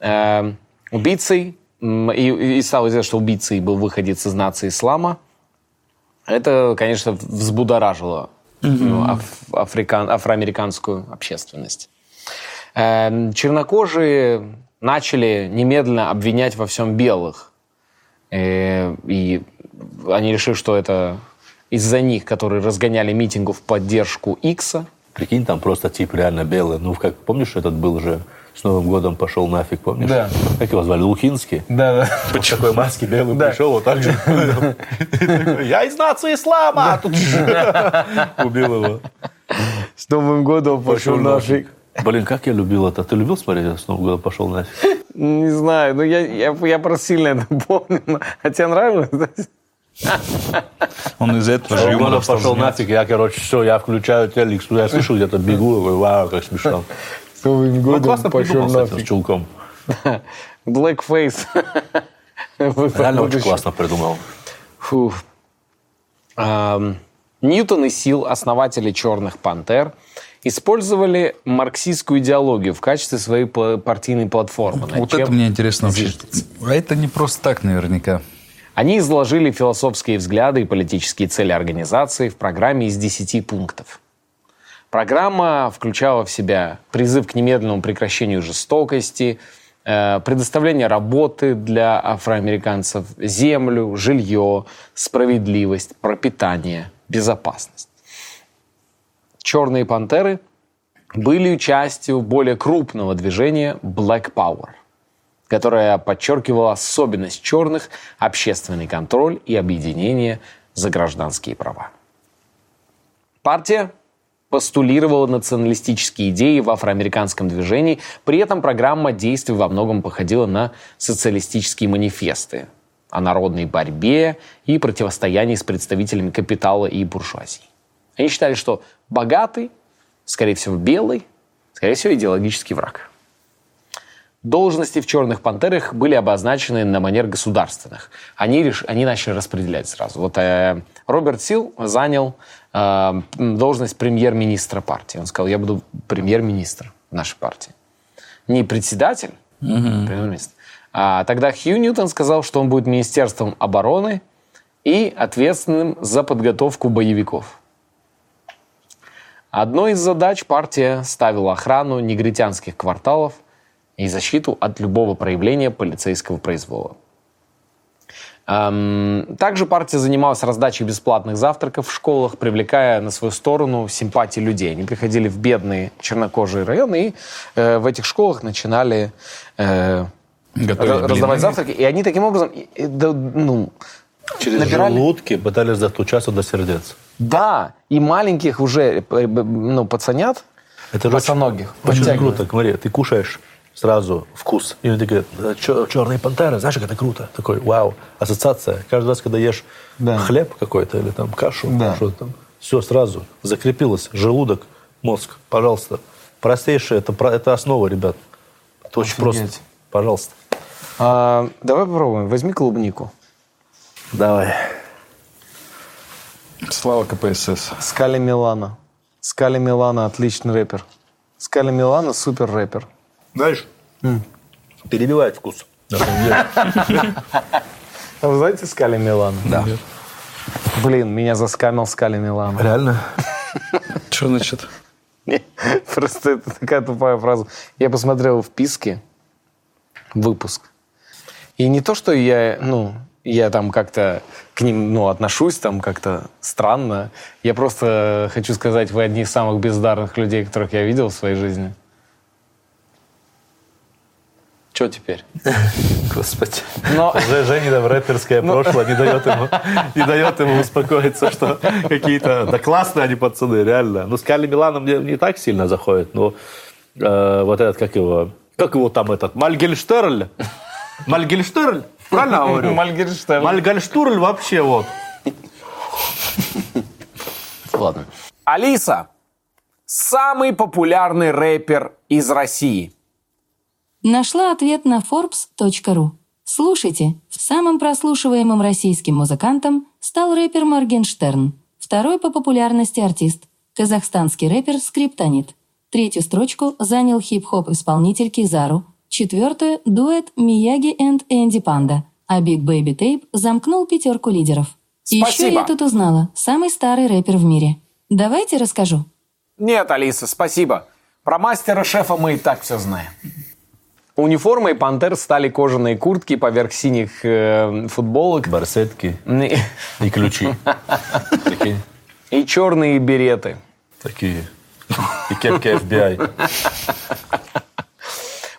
э, убийцей, и, и стало известно, что убийцей был выходец из нации ислама, это, конечно, взбудоражило ну, аф- африкан- афроамериканскую общественность. Э, чернокожие начали немедленно обвинять во всем белых. Э, и они решили, что это из-за них, которые разгоняли митингу в поддержку Икса. Прикинь, там просто тип реально белый. Ну, как помнишь, этот был же с Новым годом пошел нафиг, помнишь? Да. Как его звали? Лукинский? Да, да. Вот в такой маске белый пришел, вот так же. Я из нации ислама! а тут Убил его. С Новым годом Пошел нафиг. Блин, как я любил это. Ты любил смотреть «С Новым годом пошел нафиг»? Не знаю, но я, я, я просто сильно это помню. А тебе нравилось? Он из этого же юмора годом пошел нафиг. Я, короче, все, я включаю телек, я слышу где-то бегу, такой, вау, как смешно. С Новым Ну, классно придумал, кстати, с чулком. Blackface. Реально очень классно придумал. Фу. Ньютон и Сил, основатели «Черных пантер», использовали марксистскую идеологию в качестве своей партийной платформы. Вот это мне интересно. А это не просто так наверняка. Они изложили философские взгляды и политические цели организации в программе из 10 пунктов. Программа включала в себя призыв к немедленному прекращению жестокости, э, предоставление работы для афроамериканцев, землю, жилье, справедливость, пропитание, безопасность. Черные пантеры были частью более крупного движения Black Power, которое подчеркивало особенность черных, общественный контроль и объединение за гражданские права. Партия постулировала националистические идеи в афроамериканском движении, при этом программа действий во многом походила на социалистические манифесты о народной борьбе и противостоянии с представителями капитала и буржуазии. Они считали, что богатый, скорее всего, белый, скорее всего, идеологический враг. Должности в «Черных пантерах» были обозначены на манер государственных. Они, реш... они начали распределять сразу. Вот э, Роберт Сил занял э, должность премьер-министра партии. Он сказал, я буду премьер-министр нашей партии. Не председатель, премьер-министр. А тогда Хью Ньютон сказал, что он будет министерством обороны и ответственным за подготовку боевиков. Одной из задач партия ставила охрану негритянских кварталов и защиту от любого проявления полицейского произвола. Эм, Также партия занималась раздачей бесплатных завтраков в школах, привлекая на свою сторону симпатии людей. Они приходили в бедные чернокожие районы и э, в этих школах начинали э, Готовить ра- раздавать блины. завтраки. И они таким образом и- и, да, ну, Через Набирали? желудки пытались достучаться до сердец. да, и маленьких уже э, ну, пацанят, Это же Очень подтягивают. круто, смотри, ты кушаешь сразу вкус. И ты говоришь, черные пантеры, знаешь, как это круто. Такой, вау, ассоциация. Каждый раз, когда ешь хлеб какой-то или там кашу, что там, все сразу закрепилось. Желудок, мозг, пожалуйста. Простейшее, это, про- это основа, ребят. Это очень Офигеть. просто. Пожалуйста. А, давай попробуем. Возьми клубнику. Давай. Слава КПСС. Скали Милана. Скали Милана отличный рэпер. Скали Милана супер рэпер. Знаешь, перебивает вкус. А вы знаете Скали Милана? Да. Блин, меня заскамил Скали Милана. Реально? Что значит? Просто это такая тупая фраза. Я посмотрел вписки, выпуск. И не то, что я, ну, я там как-то к ним, ну, отношусь там как-то странно. Я просто хочу сказать, вы одни из самых бездарных людей, которых я видел в своей жизни. Что теперь? Господи. Но Же- Женина в рэперское прошлое не дает ему, не дает ему успокоиться, что какие-то... Да классные они пацаны, реально. Ну, Скали Милана мне не так сильно заходит, но э, вот этот, как его... Как его там этот? Мальгельштерль? Мальгельштерль? Правильно говорю? Мальгерштейн. Мальгельштурль вообще вот. Ладно. Алиса. Самый популярный рэпер из России. Нашла ответ на Forbes.ru. Слушайте, самым прослушиваемым российским музыкантом стал рэпер Моргенштерн. Второй по популярности артист – казахстанский рэпер Скриптонит. Третью строчку занял хип-хоп-исполнитель Кизару. Четвертую – дуэт Мияги энд Энди Панда. А Big Baby Tape замкнул пятерку лидеров. И еще Спасибо. я тут узнала, самый старый рэпер в мире. Давайте расскажу. Нет, Алиса, спасибо. Про мастера-шефа мы и так все знаем. Униформой пантер стали кожаные куртки поверх синих э, футболок Барсетки и, ключи. И черные береты. такие. И кепки FBI.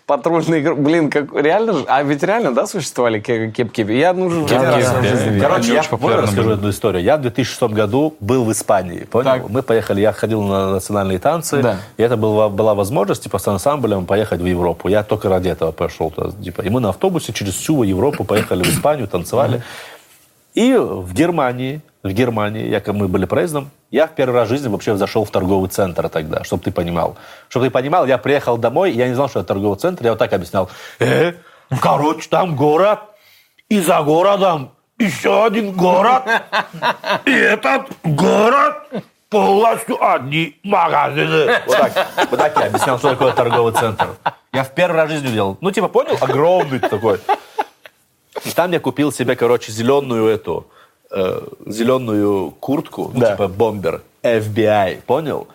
Патрульные... игры. Блин, как реально же... А ведь реально, да, существовали ке- кепки? Я ну, раз в жизни видел. Короче, я популярны расскажу одну историю. Я в 2006 году был в Испании, понял? Так. Мы поехали, я ходил на национальные танцы, Да. и это была, была возможность, типа, с ансамблем поехать в Европу. Я только ради этого пошел. Типа, и мы на автобусе через всю Европу поехали в Испанию, танцевали. И в Германии, в Германии, я, как мы были проездом, я в первый раз в жизни вообще зашел в торговый центр тогда, чтобы ты понимал. Чтобы ты понимал, я приехал домой, я не знал, что это торговый центр, я вот так объяснял. Э, короче, там город, и за городом еще один город, и этот город полностью одни магазины. Вот так, вот так я объяснял, что такое торговый центр. Я в первый раз в жизни увидел. Ну, типа, понял? Огромный такой. И там я купил себе, короче, зеленую эту, э, зеленую куртку, ну, Да. типа бомбер, FBI, понял?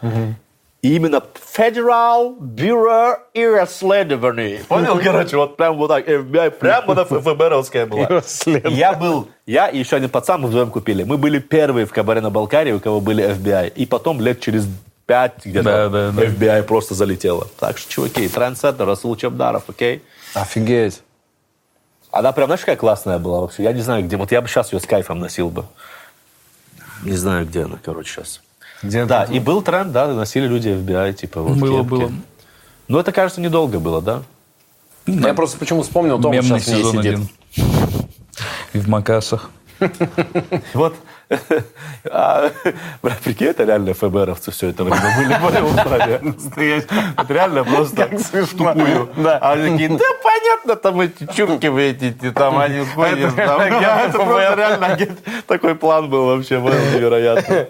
И именно Federal Bureau Расследований. Понял, короче, вот прям вот так, FBI, прямо на ФБРовская была. Я был, я и еще один пацан, мы вдвоем купили. Мы были первые в кабаре на Балкарии, у кого были FBI. И потом лет через пять где-то Да, да, да. FBI просто залетело. Так что, чуваки, трендсеттер, Расул Чабдаров, окей? Офигеть. Она прям, знаешь, какая классная была вообще? Я не знаю, где. Вот я бы сейчас ее с кайфом носил бы. Не знаю, где она, короче, сейчас. Где Да, и был тренд, да, носили люди FBI, типа, вот Было, кепки. было. Ну, это, кажется, недолго было, да? Я просто почему вспомнил, Том Мемный сейчас не сезон сидит. один. И в Макасах. Вот, а, бля, прикинь, это реально ФБРовцы все это время были, в. Настоящие. Это реально просто тупую. Да. А они такие, да понятно, там эти чурки вы эти, там они ходят. там». реально Это просто реально такой план был вообще, невероятно.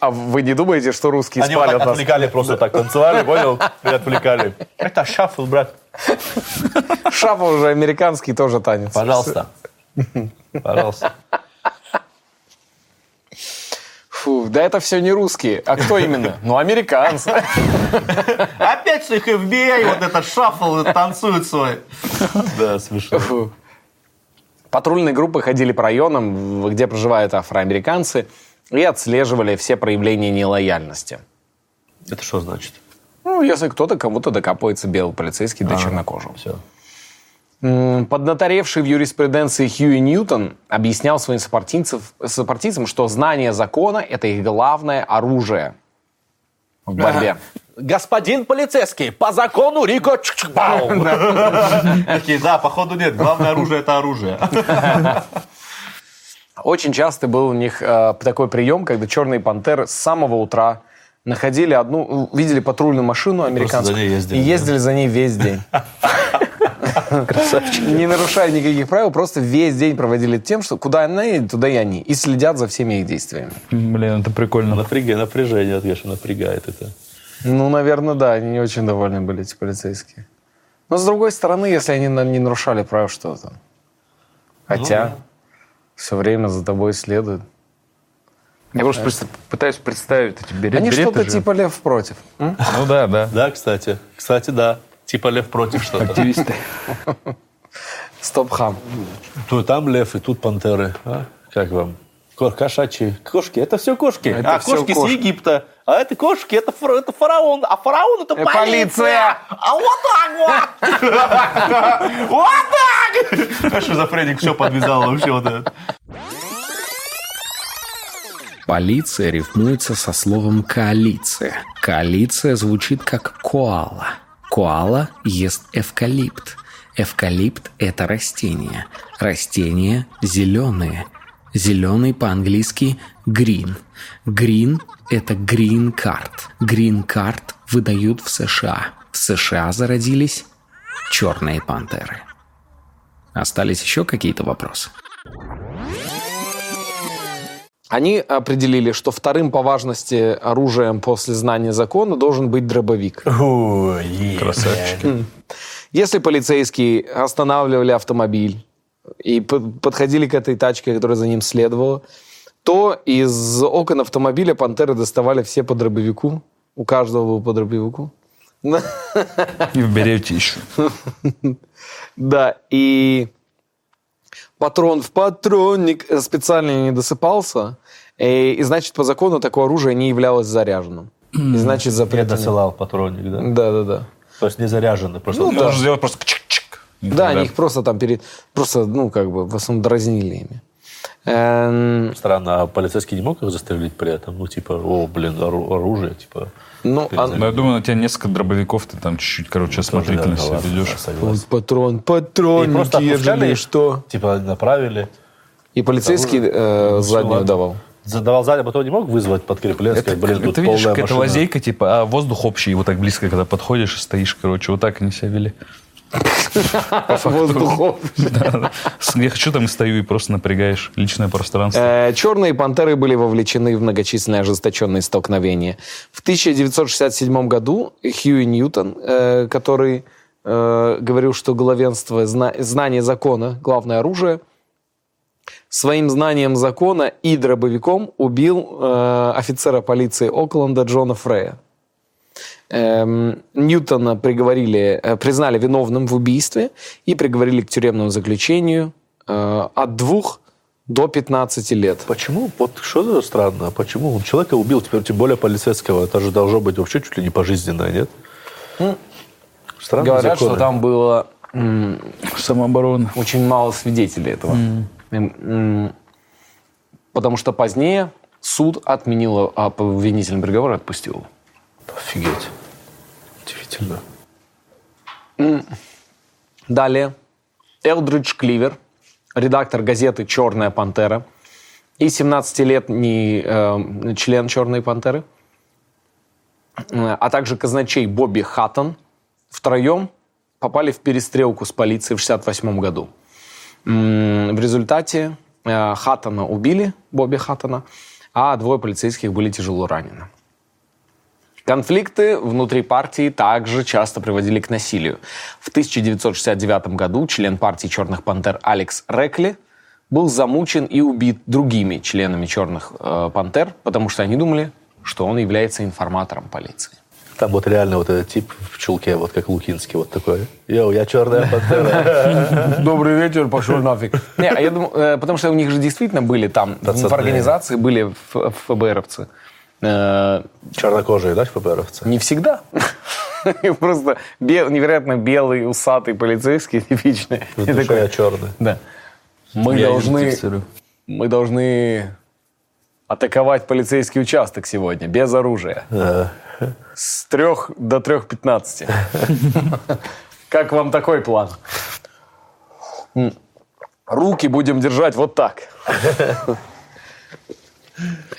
А вы не думаете, что русские Они вот спалят так нас? отвлекали, просто так танцевали, понял? И отвлекали. Это шаффл, брат. Шафа уже американский тоже танец. Пожалуйста. Пожалуйста. Фу, да это все не русские. А кто именно? Ну, американцы. Опять с их FBI, вот этот шаффл танцует свой. Да, смешно. Патрульные группы ходили по районам, где проживают афроамериканцы, и отслеживали все проявления нелояльности. Это что значит? Ну, если кто-то кому-то докапывается белый полицейский до чернокожего. Все. Поднаторевший в юриспруденции Хьюи Ньютон объяснял своим сопартийцам, что знание закона – это их главное оружие в борьбе. Господин полицейский, по закону Рико. Такие, да, походу нет. Главное оружие – это оружие. Очень часто был у них э, такой прием, когда черные пантеры с самого утра находили одну, видели патрульную машину американскую и да. ездили за ней весь день. Не нарушая никаких правил, просто весь день проводили тем, что куда она едет, туда и они. И следят за всеми их действиями. Блин, это прикольно. Напрягай, напряжение, конечно, напрягает это. Ну, наверное, да, они не очень довольны были, эти полицейские. Но с другой стороны, если они не нарушали правил, что там? Хотя все время за тобой следуют. Я просто представ- пытаюсь представить эти берет, Они береты что-то же. типа лев против. м? Ну да, да. Да, кстати. Кстати, да. Типа лев против что-то. Активисты. Стоп-хам. То там лев, и тут пантеры. А? Как вам? Ко- Кошачьи. Кошки. Это все кошки. Это а, всё кошки кошки. с Египта. А это кошки, это, фара- это фараон. А фараон это Э, полиция. полиция. А вот так вот. Вот так. А шизофреник все подвязал вообще вот это. Полиция рифмуется со словом коалиция. Коалиция звучит как коала. Коала ест эвкалипт. Эвкалипт – это растение. Растения зеленые. Зеленый по-английски green. Green – это green card. Green card выдают в США. В США зародились черные пантеры. Остались еще какие-то вопросы? Они определили, что вторым по важности оружием после знания закона должен быть дробовик. Красавчики. Если полицейские останавливали автомобиль и подходили к этой тачке, которая за ним следовала, то из окон автомобиля пантеры доставали все по дробовику. У каждого был по дробовику. И в берете еще. Да, и патрон в патронник специально не досыпался, и, и, значит, по закону такое оружие не являлось заряженным. И значит, Я запретно. досылал патронник, да? Да, да, да. То есть не заряженный, просто... Ну, да. Можно сделать просто чик-чик. Да, тогда- они их просто там перед... Просто, ну, как бы, в основном дразнили ими. Эм, Странно, а полицейский не мог их застрелить при этом? Ну, типа, о, блин, ору- оружие, типа... ну, а- Ну, я думаю, на тебя несколько дробовиков, ты там чуть-чуть, короче, осмотрительно да, себя ведешь. вот согласен. патрон, И что. Типа, направили. И полицейский э, Ну, заднюю ладно. давал. Задавал сзади, а потом не мог вызвать подкрепление, Это, сказать, блин, тут это видишь, полная какая-то машина. лазейка, типа, а воздух общий, вот так близко, когда подходишь и стоишь, короче, вот так они себя вели. Воздухов. Я хочу там и стою, и просто напрягаешь личное пространство. Э, Черные пантеры были вовлечены в многочисленные ожесточенные столкновения. В 1967 году Хьюи Ньютон, э, который э, говорил, что главенство, зна- знание закона – главное оружие, своим знанием закона и дробовиком убил э, офицера полиции Окленда Джона Фрея. Эм, Ньютона приговорили, э, признали виновным в убийстве и приговорили к тюремному заключению э, от двух до 15 лет. Почему? Вот что за странно? Почему? Он человека убил, теперь тем более полицейского. Это же должно быть вообще чуть ли не пожизненное, нет? Странные Говорят, законы. что там было Самооборона. очень мало свидетелей этого. М, Потому что позднее суд отменил а, обвинительный приговор и отпустил его. Офигеть. Удивительно. Далее. Элдридж Кливер, редактор газеты «Черная пантера» и 17-летний э, член «Черной пантеры», э, а также казначей Бобби Хаттон втроем попали в перестрелку с полицией в 1968 году. В результате э, Хаттона убили, Бобби Хаттона, а двое полицейских были тяжело ранены. Конфликты внутри партии также часто приводили к насилию. В 1969 году член партии «Черных пантер» Алекс Рекли был замучен и убит другими членами «Черных э, пантер», потому что они думали, что он является информатором полиции. Там вот реально вот этот тип в чулке, вот как Лукинский, вот такой. Йоу, я черная пантера. Добрый вечер, пошел нафиг. Не, а я думаю, э, потому что у них же действительно были там, в организации были ФБРовцы. Э, Чернокожие, да, ФБРовцы? Не всегда. Просто бел- невероятно белый, усатый полицейский, типичный. В И душе такой, я черный. Да. Мы Я должны, мы должны атаковать полицейский участок сегодня без оружия. С трех до трех пятнадцати. Как вам такой план? Руки будем держать вот так.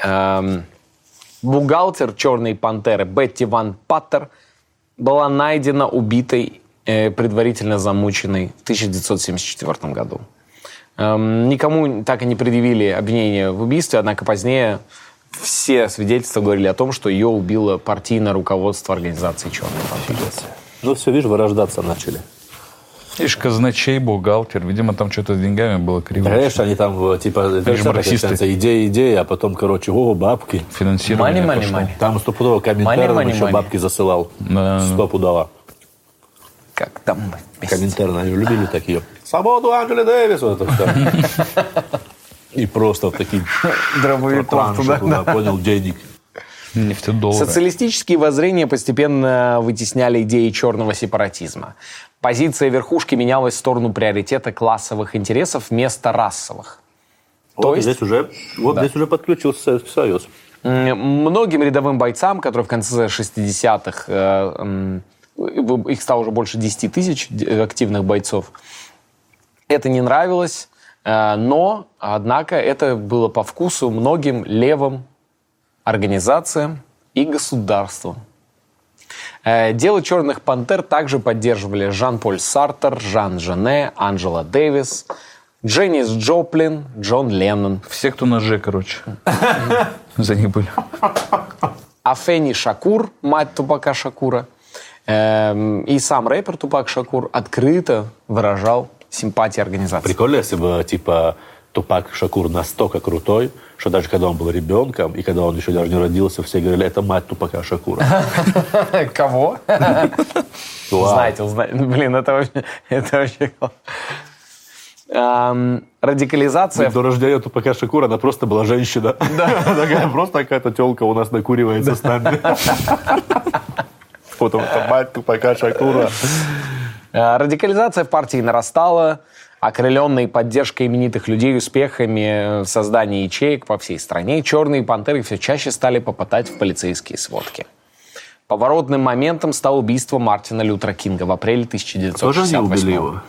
Эм, Бухгалтер «Черной пантеры» Бетти Ван Паттер была найдена убитой, э, предварительно замученной в 1974 году. Эм, Никому так и не предъявили обвинение в убийстве, однако позднее все свидетельства говорили о том, что ее убило партийное руководство организации «Черной пантеры». Ну все, видишь, вырождаться начали. Ишь, казначей, бухгалтер. Видимо, там что-то с деньгами было криво. Конечно, они там, э, типа, начинается идея, идея, а потом, короче, о, бабки. Финансирование Мани, мани, пошло. мани. Там стопудово Money, money, еще money. бабки засылал. Да. Стопудово. Как там. Коминтерн, они любили такие. Свободу Анджели Дэвис, вот это все. И просто вот такие Дробовиков транши туда, туда, понял, денег. Социалистические воззрения постепенно вытесняли идеи черного сепаратизма. Позиция верхушки менялась в сторону приоритета классовых интересов вместо расовых. Вот То есть- здесь уже, вот здесь уже подключился Советский Союз. Многим рядовым бойцам, которые в конце 60-х, э, м, их стало уже больше 10 тысяч д- активных бойцов, это не нравилось, э, но, однако, это было по вкусу многим левым организациям и государствам. Э, Дело «Черных пантер» также поддерживали Жан-Поль Сартер, Жан Жене, Анджела Дэвис, Дженнис Джоплин, Джон Леннон. Все, кто на Ж, короче. За них были. Афени Шакур, мать Тупака Шакура, эм, и сам рэпер Тупак Шакур открыто выражал симпатии организации. Прикольно, если бы, типа, Тупак Шакур настолько крутой, что даже когда он был ребенком, и когда он еще даже не родился, все говорили, это мать Тупака Шакура. Кого? Знаете, узна- Блин, это вообще... Это. Эм, Радикализация... До рождения Тупака Шакура она просто была женщина. Да. Такая просто какая-то телка у нас накуривается с нами. Потому что мать Тупака Шакура. Э, Радикализация в партии нарастала, окрыленные поддержкой именитых людей успехами в создании ячеек по всей стране, черные пантеры все чаще стали попадать в полицейские сводки. Поворотным моментом стало убийство Мартина Лютера Кинга в апреле Тоже они 1968 убили его?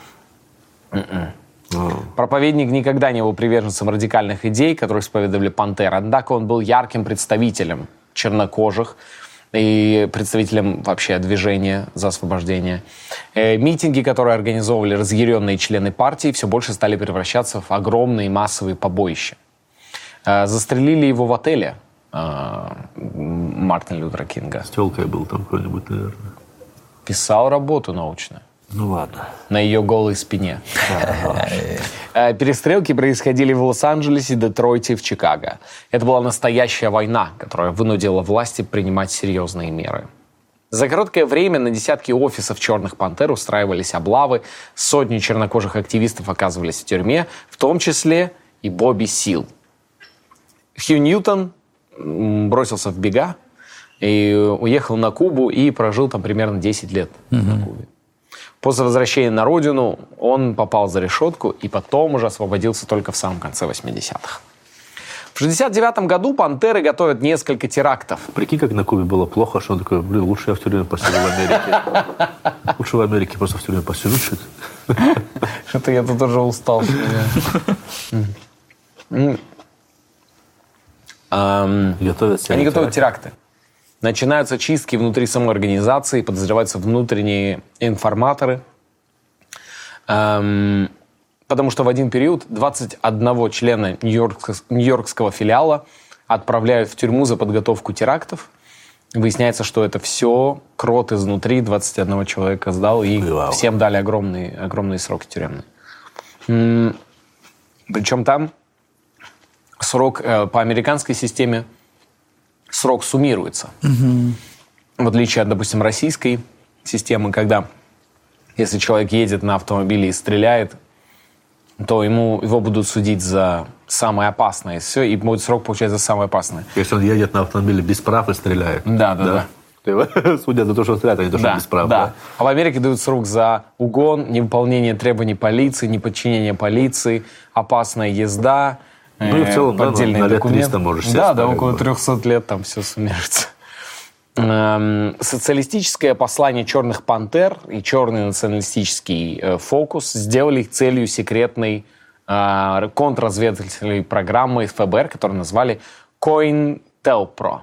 Проповедник никогда не был приверженцем радикальных идей, которые исповедовали пантеры, однако он был ярким представителем чернокожих и представителем вообще движения за освобождение. Э, Митинги, которые организовывали разъяренные члены партии, все больше стали превращаться в огромные массовые побоища. Э, Застрелили его в отеле э, Мартина Лютера Кинга. С телкой был там какой-нибудь, наверное. Писал работу научную Ну ладно. на ее голой спине. Э, Перестрелки происходили в Лос-Анджелесе, Детройте и в Чикаго. Это была настоящая война, которая вынудила власти принимать серьезные меры. За короткое время на десятки офисов «Черных пантер» устраивались облавы, сотни чернокожих активистов оказывались в тюрьме, в том числе и Бобби Сил. Хью Ньютон бросился в бега и уехал на Кубу и прожил там примерно 10 лет на Кубе. После возвращения на родину он попал за решетку и потом уже освободился только в самом конце 80-х. В 69 году «Пантеры» готовят несколько терактов. Прикинь, как на Кубе было плохо, что он такой, блин, лучше я в тюрьме посижу в Америке. Лучше в Америке просто в тюрьме посижу, что-то. Что-то я тут уже устал. Готовят Они готовят теракт. теракты. Начинаются чистки внутри самой организации, подозреваются внутренние информаторы. Эм, потому что в один период 21 члена Нью-Йоркс- нью-йоркского филиала отправляют в тюрьму за подготовку терактов. Выясняется, что это все крот изнутри 21 человека сдал, и Вау. всем дали огромные, огромные сроки тюремные. М, Причем там срок э, по американской системе срок суммируется. В отличие от, допустим, российской системы, когда если человек едет на автомобиле и стреляет, то ему, его будут судить за самое опасное. Все, и будет срок получать за самое опасное. Если он едет на автомобиле без прав и стреляет. Да, да, да. да. Судят за то, что он стреляет, а не то, что без прав. да. А в Америке дают срок за угон, невыполнение требований полиции, неподчинение полиции, опасная езда. Ну и в э, целом, да, поддельные на лет документы. 300 можешь сесть, Да, да, около бы. 300 лет там все суммируется. Эм, Социалистическое послание черных пантер и черный националистический э, фокус сделали их целью секретной э, контрразведывательной программы ФБР, которую назвали COINTELPRO.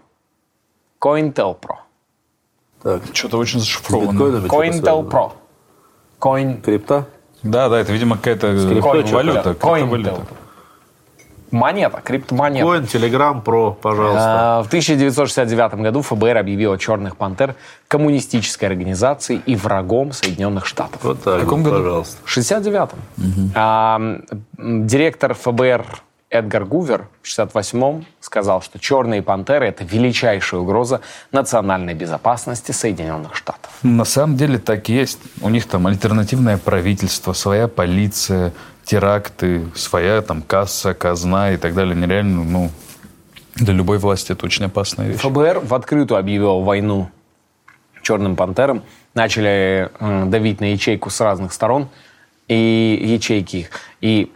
COINTELPRO. Так, Что-то очень зашифровано. COINTELPRO. Coin... Крипта? Да, да, это, видидимо, какая-то валюта. COINTELPRO. Монета, криптомонета. Коин, Телеграм, Про, пожалуйста. А, В 1969 году ФБР объявило «Черных пантер» коммунистической организацией и врагом Соединенных Штатов. Вот так вот, пожалуйста. В 69-м. А, м, директор ФБР Эдгар Гувер в 68-м сказал, что «Черные пантеры» — это величайшая угроза национальной безопасности Соединенных Штатов. На самом деле так и есть. У них там альтернативное правительство, своя полиция, теракты, своя там касса, казна и так далее. Нереально, ну, для любой власти это очень опасная вещь. ФБР в открытую объявил войну черным пантерам. Начали э, давить на ячейку с разных сторон и ячейки их. И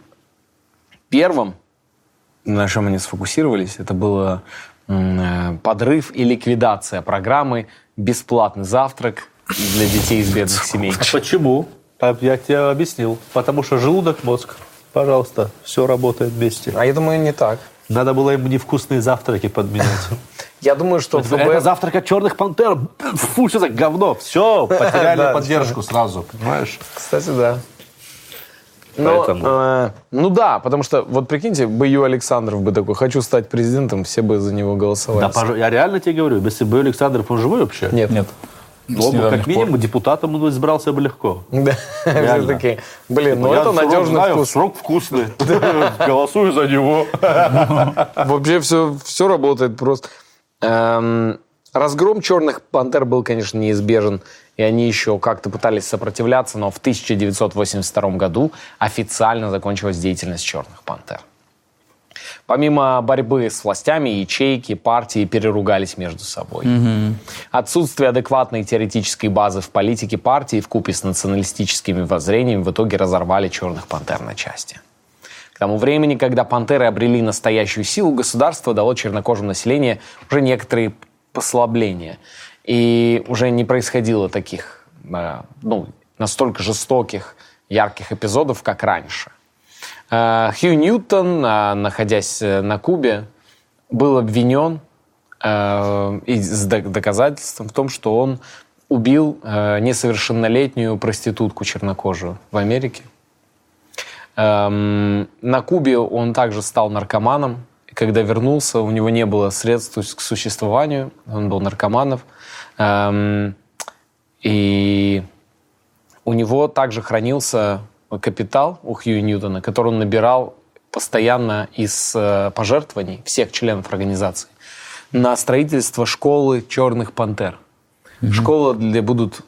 первым, на чем они сфокусировались, это было э, подрыв и ликвидация программы «Бесплатный завтрак для детей из бедных семей». А Почему? Я тебе объяснил. Потому что желудок, мозг, пожалуйста, все работает вместе. А я думаю, не так. Надо было им невкусные завтраки подменять. Я думаю, что Это ФБР... завтрак от черных пантер. Фу, что за говно. Все, потеряли Да, поддержку сразу, понимаешь? Кстати, да. Но, Поэтому- э, ну да, потому что, вот прикиньте, бы Ю Александров бы такой, хочу стать президентом, все бы за него голосовали. Да, я реально тебе говорю, если бы Александров, он живой вообще? Нет. Нет. Недавних как минимум депутатом он избрался бы легко. Да, все такие, блин, ну это надежный вкус. Срок вкусный. Голосую за него. Вообще все, все работает просто. Эм, разгром черных пантер был, конечно, неизбежен, и они еще как-то пытались сопротивляться, но в 1982 году официально закончилась деятельность черных пантер. Помимо борьбы с властями, ячейки, партии переругались между собой. Отсутствие адекватной теоретической базы в политике партии в купе с националистическими воззрениями в итоге разорвали черных пантер на части. К тому времени, когда пантеры обрели настоящую силу, государство дало чернокожему населению уже некоторые послабления. И уже не происходило таких, э, ну, настолько жестоких, ярких эпизодов, как раньше. Э, Хью Ньютон, э, находясь э, на Кубе, был обвинен э, и с док- доказательством в том, что он убил э, несовершеннолетнюю проститутку чернокожую в Америке. Эм, на Кубе он также стал наркоманом. Когда вернулся, у него не было средств к существованию. Он был наркоманом. Эм, и у него также хранился капитал у Хью Ньютона, который он набирал постоянно из э, пожертвований всех членов организации на строительство школы черных пантер. Школа, где будут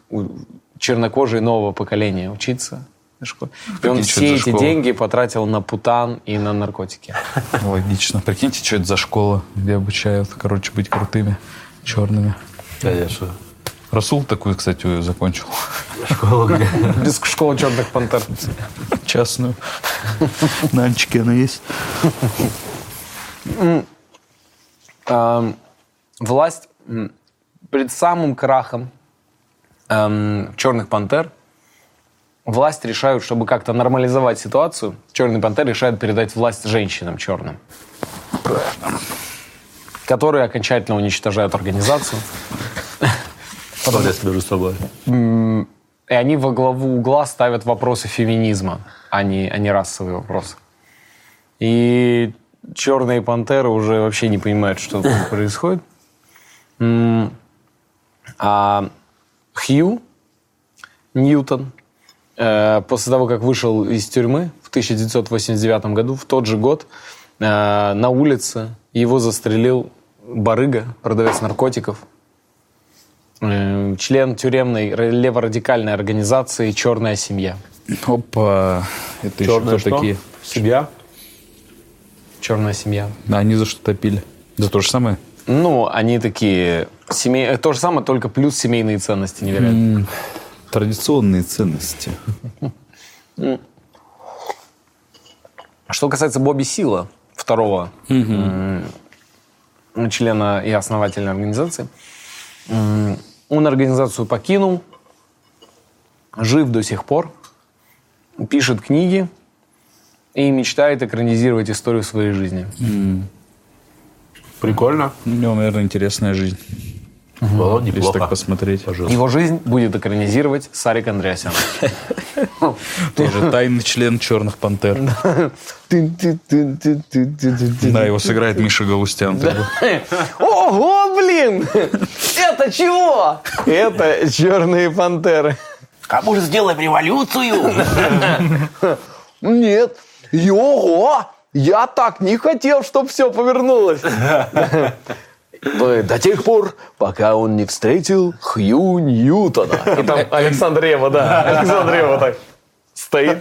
чернокожие нового поколения учиться. Школа. И он все эти школа? деньги потратил на путан и на наркотики. Логично. Прикиньте, что это за школа, где обучают, короче, быть крутыми, черными. Конечно. Расул такую, кстати, закончил. Без школы черных пантер. Частную. На она есть. Эм, власть перед самым крахом эм, черных пантер власть решают, чтобы как-то нормализовать ситуацию, черный пантер решает передать власть женщинам черным. Которые окончательно уничтожают организацию. Ссорясь между собой. И они во главу угла ставят вопросы феминизма, а не, а не расовые вопросы. И черные пантеры уже вообще не понимают, что происходит. А Хью Ньютон, э, после того, как вышел из тюрьмы в 1989 году, в тот же год, э, на улице его застрелил барыга, продавец наркотиков, член тюремной леворадикальной организации «Черная семья». Опа. Это еще Черная кто что? такие? Семья? «Черная семья». Да, они за что топили. За то же самое? Ну, они такие... Семей... э, То же самое, только плюс семейные ценности невероятно. Традиционные ценности. Что касается Бобби Сила, второго м, члена и основателя организации, он организацию покинул, жив до сих пор, пишет книги и мечтает экранизировать историю своей жизни. Прикольно. У него, наверное, интересная жизнь. Вот, Если неплохо. так посмотреть. Его жизнь будет экранизировать Сарик Андреасян. Тоже тайный член Черных Пантер. Да, его сыграет Миша Галустян. Ого, блин! Это чего? Это черные пантеры. А может, сделаем революцию? Нет. Ого! Я так не хотел, чтобы все повернулось. До тех пор, пока он не встретил Хью Ньютона. И там Александр Рева, да. Александр Рева так стоит.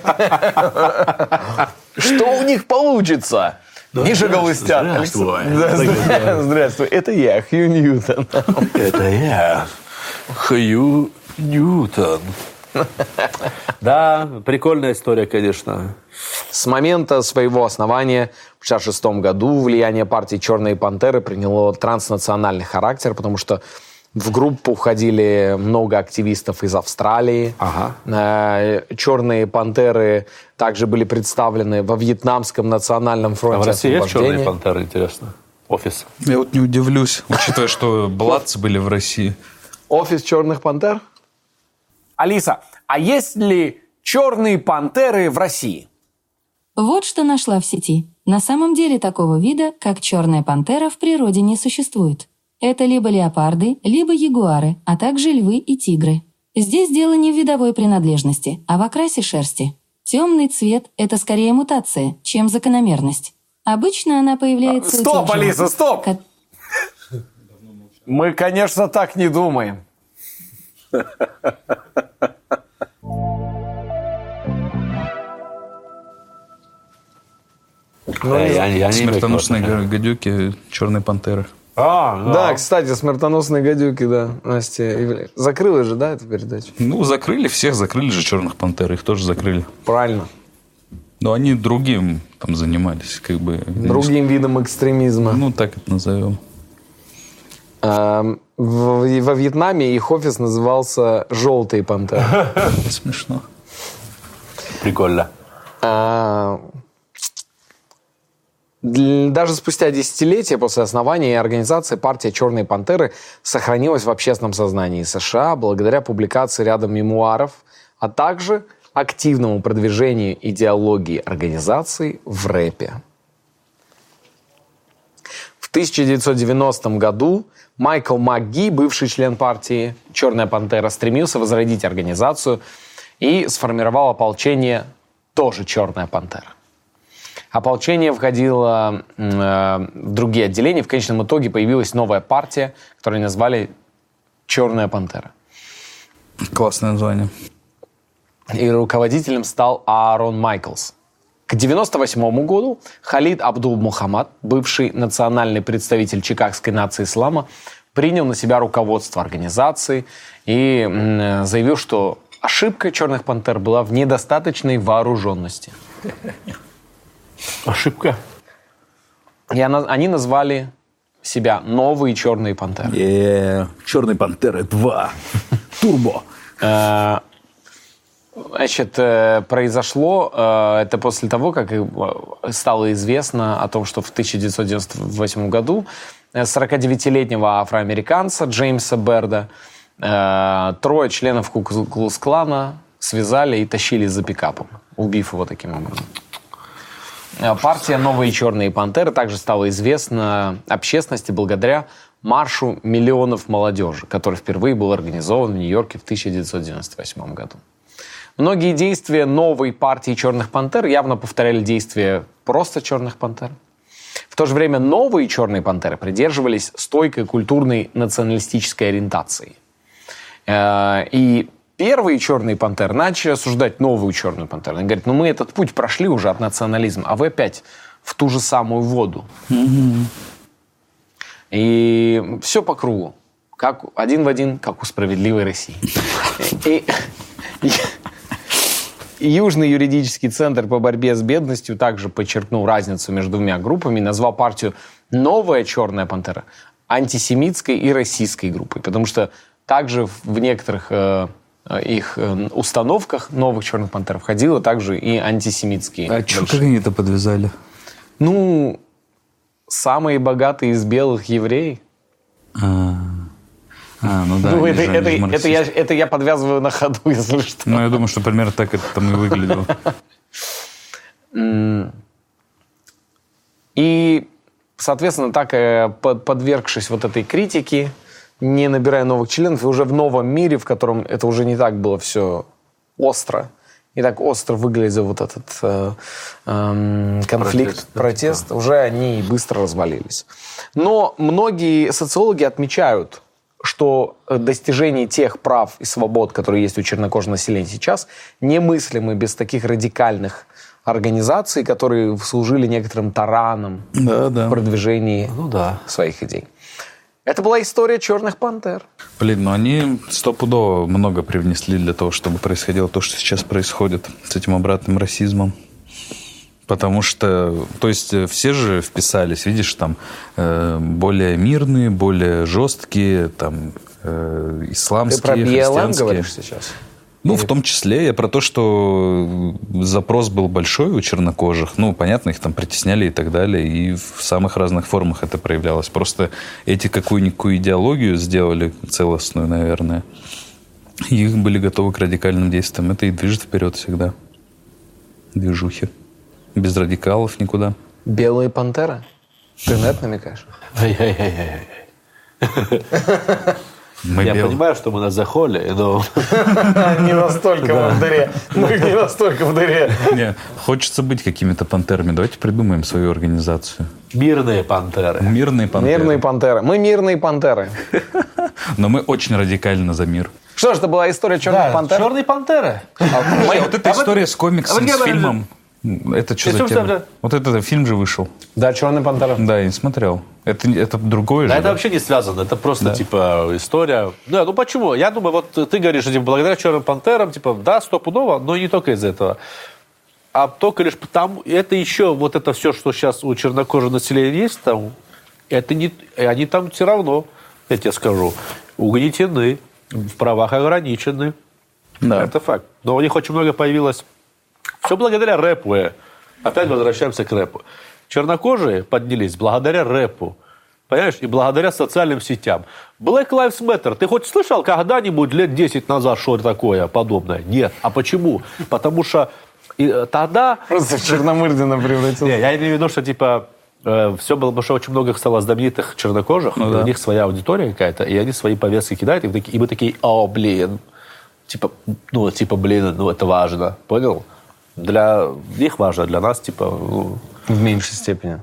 Что у них получится? Миша Галустян. здравствуй. Александр- Да, Здравствуй. Это я, Хью Ньютон. Это я. Хью Ньютон. Да, прикольная история, конечно. С момента своего основания в 1966 году влияние партии «Черные пантеры» приняло транснациональный характер, потому что в группу входили много активистов из Австралии. Э, «Черные пантеры» также были представлены во Вьетнамском национальном А фронте в России есть черные пантеры, интересно? Офис. Я вот не удивлюсь, учитывая, что Бладцы были в России. Офис «Черных пантер»? Алиса, а есть ли черные пантеры в России? Вот что нашла в сети. На самом деле такого вида, как черная пантера, в природе не существует. Это либо леопарды, либо ягуары, а также львы и тигры. Здесь дело не в видовой принадлежности, а в окрасе шерсти. Темный цвет – это скорее мутация, чем закономерность. Обычно она появляется у тех Стоп, Алиса, стоп! ко- Мы, конечно, так не думаем. Э, я, я не имею Смертоносные гадюки, черные пантеры. А, Да, кстати, смертоносные гадюки, да. Настя Ивле- закрыла же, да, эту передачу? Ну, закрыли всех, закрыли же черных пантер, их тоже закрыли. Правильно. Но они другим там занимались, как бы. Другим видом экстремизма. Ну, так это назовем. Эм, в- во Вьетнаме их офис назывался «Желтые пантеры». Смешно. Прикольно. А, Даже спустя десятилетия после основания организации партия «Черные пантеры» сохранилась в общественном сознании США благодаря публикации ряда мемуаров, а также активному продвижению идеологии организации в рэпе. В 1990 году Майкл МакГи, бывший член партии «Черная пантера», стремился возродить организацию и сформировал ополчение тоже «Черная пантера». Ополчение входило э, в другие отделения. В конечном итоге появилась новая партия, которую назвали «Черная пантера». Классное название. И руководителем стал Аарон Майклс. К 1998 году Халид Абдул Мухаммад, бывший национальный представитель чикагской нации ислама, принял на себя руководство организации и м, заявил, что ошибка «Черных пантер» была в недостаточной вооруженности. Ошибка. И она- они назвали себя «Новые черные пантеры». Черные пантеры 2. Турбо. Э, Значит, э, произошло э, это после того, как стало известно о том, что в 1998 году э, 49-летнего афроамериканца Джеймса Берда трое членов Ку-клукс-клана связали и тащили за пикапом, убив его таким образом. Э, Партия «Новые черные пантеры» также стала известна общественности благодаря маршу миллионов молодежи, который впервые был организован в Нью-Йорке в 1998 году. Многие действия новой партии «Черных пантер» явно повторяли действия просто «Черных пантер». В то же время новые «Черные пантеры» придерживались стойкой культурной националистической ориентации. Э, И первые «Черные пантеры» начали осуждать новую «Черную пантеру». Они говорят, ну мы этот путь прошли уже от национализма, а вы опять в ту же самую воду. И все по кругу. Как, один в один, как у справедливой России. И, Южный юридический центр по борьбе с бедностью также подчеркнул разницу между двумя группами назвал партию «Новая черная пантера» антисемитской и российской группой. Потому что также в некоторых э, их э, установках новых черных пантер входило также и антисемитские. А большие. как они это подвязали? Ну, самые богатые из белых евреи. А, ну да. Ну, это, же- это, это, я, это я подвязываю на ходу, если что. Ну, я думаю, что примерно так это там и выглядело. И, соответственно, так э, под- подвергшись вот этой критике, не набирая новых членов, и уже в новом мире, в котором это уже не так было все остро, не так остро выглядел вот этот э, эм, конфликт, протест, уже они быстро развалились. Но многие социологи отмечают, что э, достижение тех прав и свобод, которые есть у чернокожего населения сейчас, немыслимы без таких радикальных организаций, которые служили некоторым тараном Да, да. в продвижении Ну да. своих идей. Это была история черных пантер. Блин, ну они стопудово много привнесли для того, чтобы происходило то, что сейчас происходит с этим обратным расизмом. Потому что, то есть э, все же вписались, видишь, там э, более мирные, более жесткие, там э, Ты исламские, про БЛМ христианские. говоришь сейчас? Ну, в том числе я про то, что запрос был большой у чернокожих. Ну, понятно, их там притесняли и так далее. И в самых разных формах это проявлялось. Просто эти какую-никакую идеологию сделали целостную, наверное. И их были готовы к радикальным действиям. Это и движет вперед всегда. Движухи. Без радикалов никуда. Белые пантеры? Ты на это намекаешь? Ай-яй-яй-яй. Мы Я бел- понимаю, что мы на захоле, но... Не настолько мы в дыре. Мы не настолько в дыре. Не, хочется быть какими-то пантерами. Давайте придумаем свою организацию. Мирные пантеры. Мирные пантеры. Мирные пантеры. Мы мирные пантеры. Но мы очень радикально за мир. Что ж, это была история черных пантер? черные пантеры. Ой, вот эта история с комиксом, а с фильмом. Это что за тема? там? Вот этот фильм же вышел. Да, черные пантеры. Да, я не смотрел. Это, это другое Да, же. это да? вообще не связано. Это просто, Да. типа, история. Да, ну почему? Я думаю, вот ты говоришь, что типа, благодаря черным пантерам, типа, да, стопудово, но не только из-за этого. А только лишь потому, это еще, вот это все, что сейчас у чернокожего населения есть там, это не, они там все равно, я тебе скажу, угнетены, в правах ограничены. Да. Это факт. Но у них очень много появилось. Все благодаря рэпу. э. Опять возвращаемся к рэпу. Чернокожие поднялись благодаря рэпу. Понимаешь? И благодаря социальным сетям. Black Lives Matter. Ты хоть слышал когда-нибудь лет 10 назад, что такое подобное? Нет. А почему? Потому что и, э, тогда... Просто в Черномырдина превратился. Я имею в виду, что типа все было, потому что очень много стало знаменитых чернокожих, Ну да. у них своя аудитория какая-то, и они свои повестки кидают, и, мы такие- и мы такие, о, блин, типа, ну, типа, блин, ну, это важно, понял? Для них важно, для нас, типа, ну, В меньшей степени.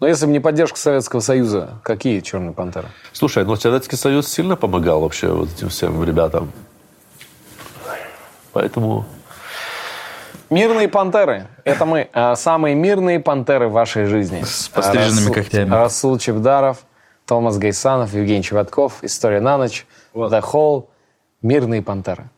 Но если бы не поддержка Советского Союза, какие черные пантеры? Слушай, ну Советский Союз сильно помогал вообще вот этим всем ребятам. Поэтому Мирные пантеры. Это мы. А, Самые мирные пантеры в вашей жизни. С постриженными Расул- когтями. Расул Чебдаров, Томас Гайсанов, Евгений Чеботков. История на ночь. The Hall. Мирные пантеры.